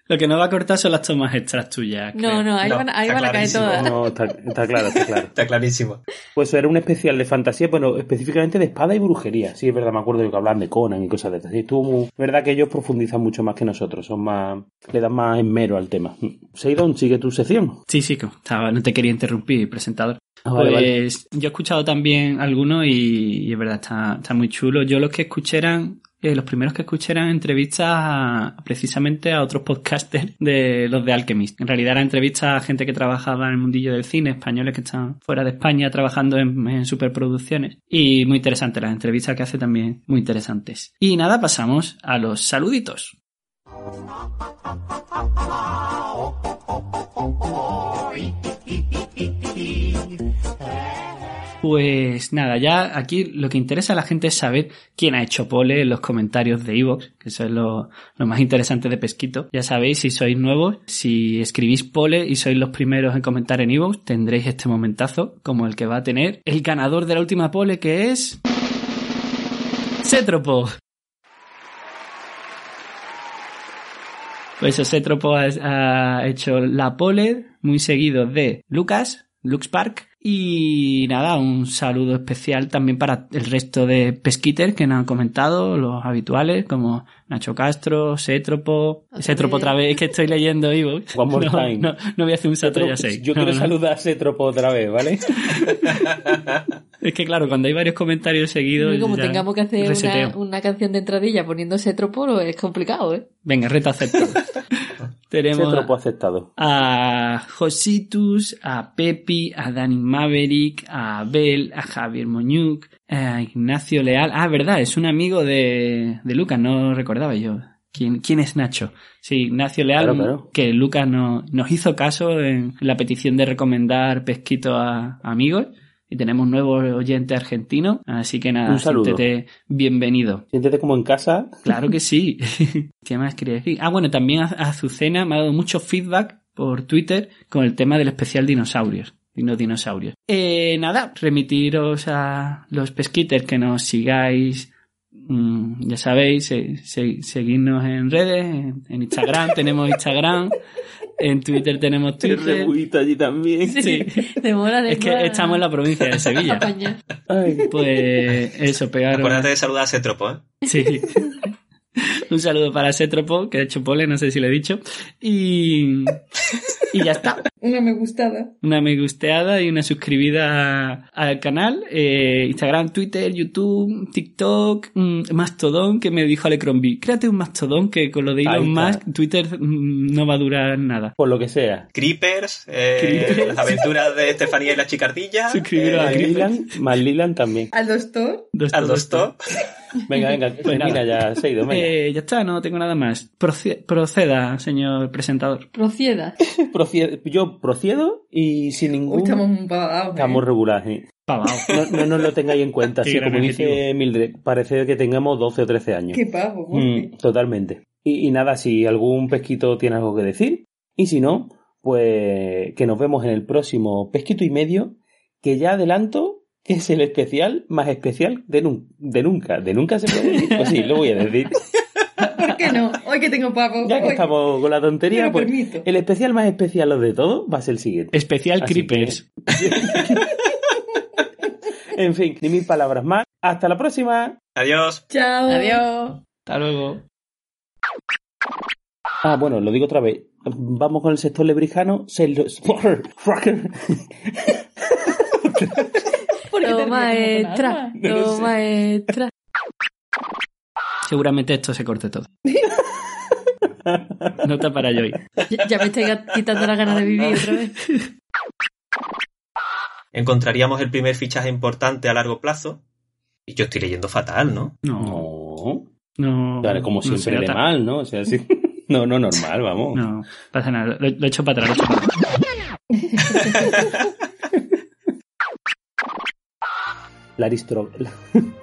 Lo que no va a cortar son las tomas extras tuyas. No, creo. no, ahí No, van, ahí van a caer todas. No, está, está claro, está claro. Está clarísimo. Pues era un especial de fantasía, bueno, específicamente de espada y brujería. Sí, es verdad, me acuerdo de que hablaban de Conan y cosas de estas. Sí, estuvo muy... Es verdad que ellos profundizan mucho más que nosotros, son más... le dan más esmero al tema. Seidon, sigue tu sección. Sí, sí, que estaba, no te quería interrumpir, presentador. Ah, vale, pues yo he escuchado también algunos y, y es verdad, está, está muy chulo. Yo los que escuché eran, eh, los primeros que escuché eran entrevistas precisamente a otros podcasters de los de Alchemist. En realidad eran entrevistas a gente que trabajaba en el mundillo del cine, españoles que están fuera de España trabajando en, en superproducciones. Y muy interesantes, las entrevistas que hace también muy interesantes. Y nada, pasamos a los saluditos. Pues nada, ya aquí lo que interesa a la gente es saber quién ha hecho pole en los comentarios de Evox, que eso es lo, más interesante de Pesquito. Ya sabéis, si sois nuevos, si escribís pole y sois los primeros en comentar en Evox, tendréis este momentazo como el que va a tener el ganador de la última pole, que es... Cétropo. Pues Cétropo ha, ha hecho la pole, muy seguido de Lucas, Lux Park. Y nada, un saludo especial también para el resto de pesquiters que nos han comentado, los habituales, como Nacho Castro, Cétropo. Cétropo otra vez, que estoy leyendo Ivo. One more no, time. No, no voy a hacer un salto ya seis. Yo No, quiero no. saludar a Cetropo otra vez, ¿vale? Es que claro, cuando hay varios comentarios seguidos. Y como ya tengamos que hacer una, una canción de entradilla poniéndose tropolo, es complicado, ¿eh? Venga, reto aceptado. Tenemos aceptado. a Jositus, a Pepi, a Dani Maverick, a Abel, a Javier Moñuc, a Ignacio Leal. Ah, verdad, es un amigo de, de Lucas, no recordaba yo. ¿Quién, quién es Nacho? Sí, Ignacio Leal, Claro, claro. que Lucas no- nos hizo caso en la petición de recomendar pesquito a, a amigos. Y tenemos nuevo oyente argentino, así que nada, Un saludo. siéntete bienvenido. Siéntete como en casa. Claro que sí. ¿Qué más quería decir? Ah, bueno, también Azucena me ha dado mucho feedback por Twitter con el tema del especial dinosaurios. Dino dinosaurios. Eh, nada, remitiros a los pesquiters que nos sigáis. mm, ya sabéis, se- se- seguidnos en redes, en, en Instagram tenemos Instagram, en Twitter tenemos El Twitter. rebuito allí también. Sí. Demora de Es que estamos en la provincia de Sevilla. Ay, Pues eso, pegaros. Acuérdate de saludar a Cetropo, ¿eh? Sí. Un saludo para Setropo, que ha hecho pole, no sé si lo he dicho. Y, y ya está. Una me gustada. Una me gusteada y una suscribida al canal. Eh, Instagram, Twitter, YouTube, TikTok, mm, Mastodon, que me dijo Alecrombie. Créate un Mastodon que con lo de Elon. Musk, Twitter mm, no va a durar nada. por lo que sea. Creepers, eh, Creepers. las aventuras de Estefanía y la chicardilla. Suscribiros a Más Creepers. Lilan, más Lilan también. Al doctor. Dos al. Dostop. Venga, venga, termina nada. ya, Seidon, venga. Eh, ya está, no tengo nada más. Proce- proceda, señor presentador. Proceda. Procie- yo procedo y sin ningún... Uy, estamos muy empadados. ¿eh? Estamos regulares. Pavao. No, no nos lo tengáis en cuenta. Sí, como dice. Mildred, parece que tengamos 12 o 13 años. Qué pavo. Mm, totalmente. Y, y nada, si algún pesquito tiene algo que decir, y si no, pues que nos vemos en el próximo pesquito y medio, que ya adelanto que es el especial más especial de, nun- de nunca. ¿De nunca se puede decir? Pues sí, lo voy a decir. ¿Por qué no? Hoy que tengo pavo. Ya que hoy- estamos con la tontería, pues permito. el especial más especial de todo va a ser el siguiente. Especial Así Creepers. En fin, ni mil palabras más. Hasta la próxima. Adiós. Chao. Adiós. Hasta luego. Ah, bueno, lo digo otra vez. Vamos con el sector lebrijano. Se lo- ¿Por qué te Toma extra. Toma extra. Seguramente esto se corte todo. Nota para Joy. Ya, ya me estoy quitando las ganas de vivir otra vez. Encontraríamos el primer fichaje importante a largo plazo. Y yo estoy leyendo fatal, ¿no? No, No. no. Claro, como no siempre se de mal, ¿no? O sea, sí. No, no, normal, vamos. No, pasa nada. Lo, lo he hecho para atrás. lo he hecho para atrás. La aristro... la-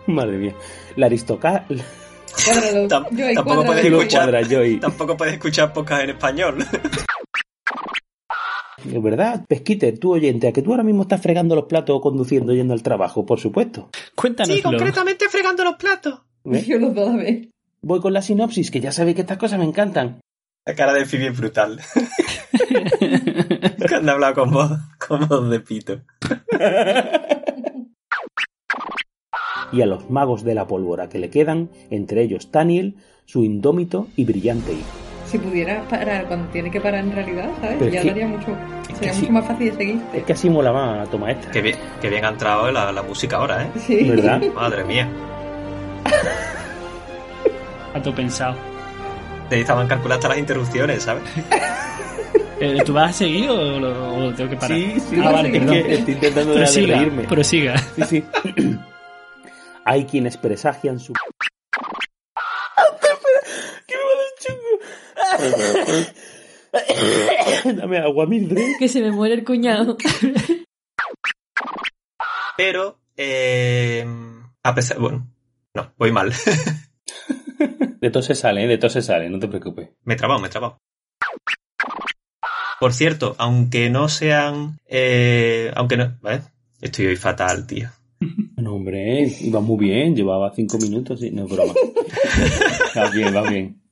Madre mía. La aristoca... Cuádralo. Joy, tampoco puedes escuchar. cuadras, Joy. Tampoco puedes escuchar podcast en español. Es verdad, Pesquiter, tú oyente, a que tú ahora mismo estás fregando los platos o conduciendo yendo al trabajo, por supuesto. Cuéntanoslo. fregando los platos. ¿Ves? Yo los ver. Voy con la sinopsis, que ya sabéis que estas cosas me encantan. La cara de Phoebe es brutal. Cuando ha hablado con voz, con voz de pito. Y a los magos de la pólvora que le quedan, entre ellos Taniel, su indómito y brillante hijo. Si pudiera parar cuando tiene que parar en realidad, ¿sabes? Pero es ya haría mucho. Sería mucho más fácil de seguir. Es que así mola más, toma extra. Qué bien, qué bien ha entrado la, la música ahora, ¿eh? Sí. ¿Verdad? Madre mía. A tu pensado. Te estaban calculando hasta las interrupciones, ¿sabes? Eh, ¿Tú vas a seguir o lo, o tengo que parar? Sí, sí, Ah, vale, es perdón. que estoy intentando de reírme. prosiga. Sí, sí. Hay quienes presagian su... ¿Qué me? Dame agua, Mildred. Que se me muere el cuñado. Pero, eh, a pesar, bueno, no, voy mal. De todo se sale, ¿eh? de todo se sale, no te preocupes. me he trabado, me he trabado. Por cierto, aunque no sean, eh, aunque no. Estoy hoy fatal, tío. No, hombre, iba muy bien, llevaba cinco minutos y no es broma. va bien, va bien.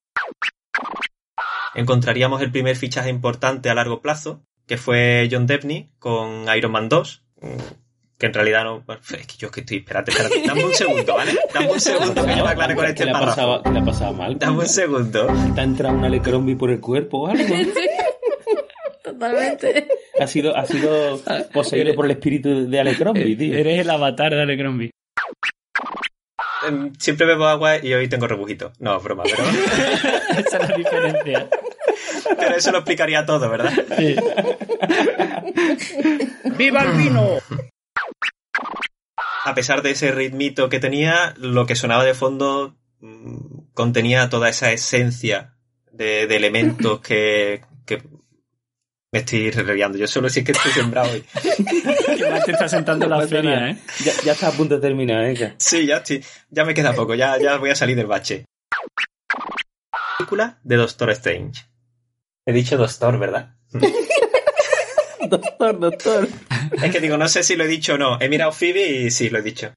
Encontraríamos el primer fichaje importante a largo plazo, que fue John Debney con Iron Man 2. mm, Que en realidad no. es que yo es que estoy. Espérate, espérate. Dame un segundo, ¿vale? Dame un segundo que yo me aclare con ¿Qué este qué le ha pasado mal? Dame un segundo. ¿Te ha entrado una Alecrombie por el cuerpo o algo? Totalmente. Ha sido, ha sido poseído por el espíritu de Alecrombie, tío. Eres el avatar de Alecrombie. Em, Siempre bebo agua y hoy tengo rebujito. No, es broma, pero, Esa es la diferencia. pero eso lo explicaría todo, ¿verdad? Sí. ¡Viva el vino! A pesar de ese ritmito que tenía, lo que sonaba de fondo mm, contenía toda esa esencia de, de elementos que me estoy reviando. Yo solo sí que estoy sembrado hoy. Que más te está sentando la feria. ¿eh? Ya, ya está a punto de terminar, ¿eh? Ya. Sí, ya estoy. Ya me queda poco, ya, ya voy a salir del bache. Película de Doctor Strange. He dicho Doctor, ¿verdad? Doctor, doctor. Es que digo, no sé si lo he dicho o no. He mirado Phoebe y sí, lo he dicho.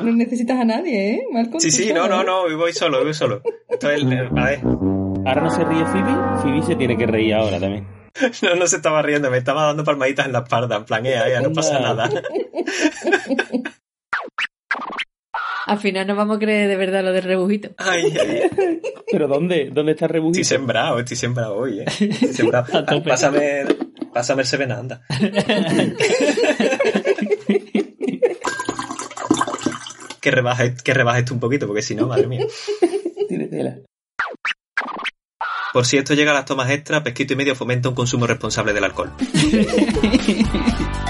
No necesitas a nadie, ¿eh? Malcolm, Sí, sí, no, no, no, voy solo, voy solo. Esto es el- a ver, Ahora no se ríe Phoebe, Phoebe se tiene que reír ahora también. no, no se estaba riendo, me estaba dando palmaditas en la espalda, en plan, "Ea, ea, no pasa nada. Al final nos vamos a creer de verdad lo del rebujito. Ay, ay, ¿Pero dónde? ¿Dónde está el rebujito? estoy sembrado, estoy sembrado hoy, eh. Estoy sembrado. Pásame, pásame el Seven, anda. que rebaje, que rebaje esto un poquito, porque si no, madre mía. Tiene tela. Por si esto llega a las tomas extras, Pesquito y Medio fomenta un consumo responsable del alcohol.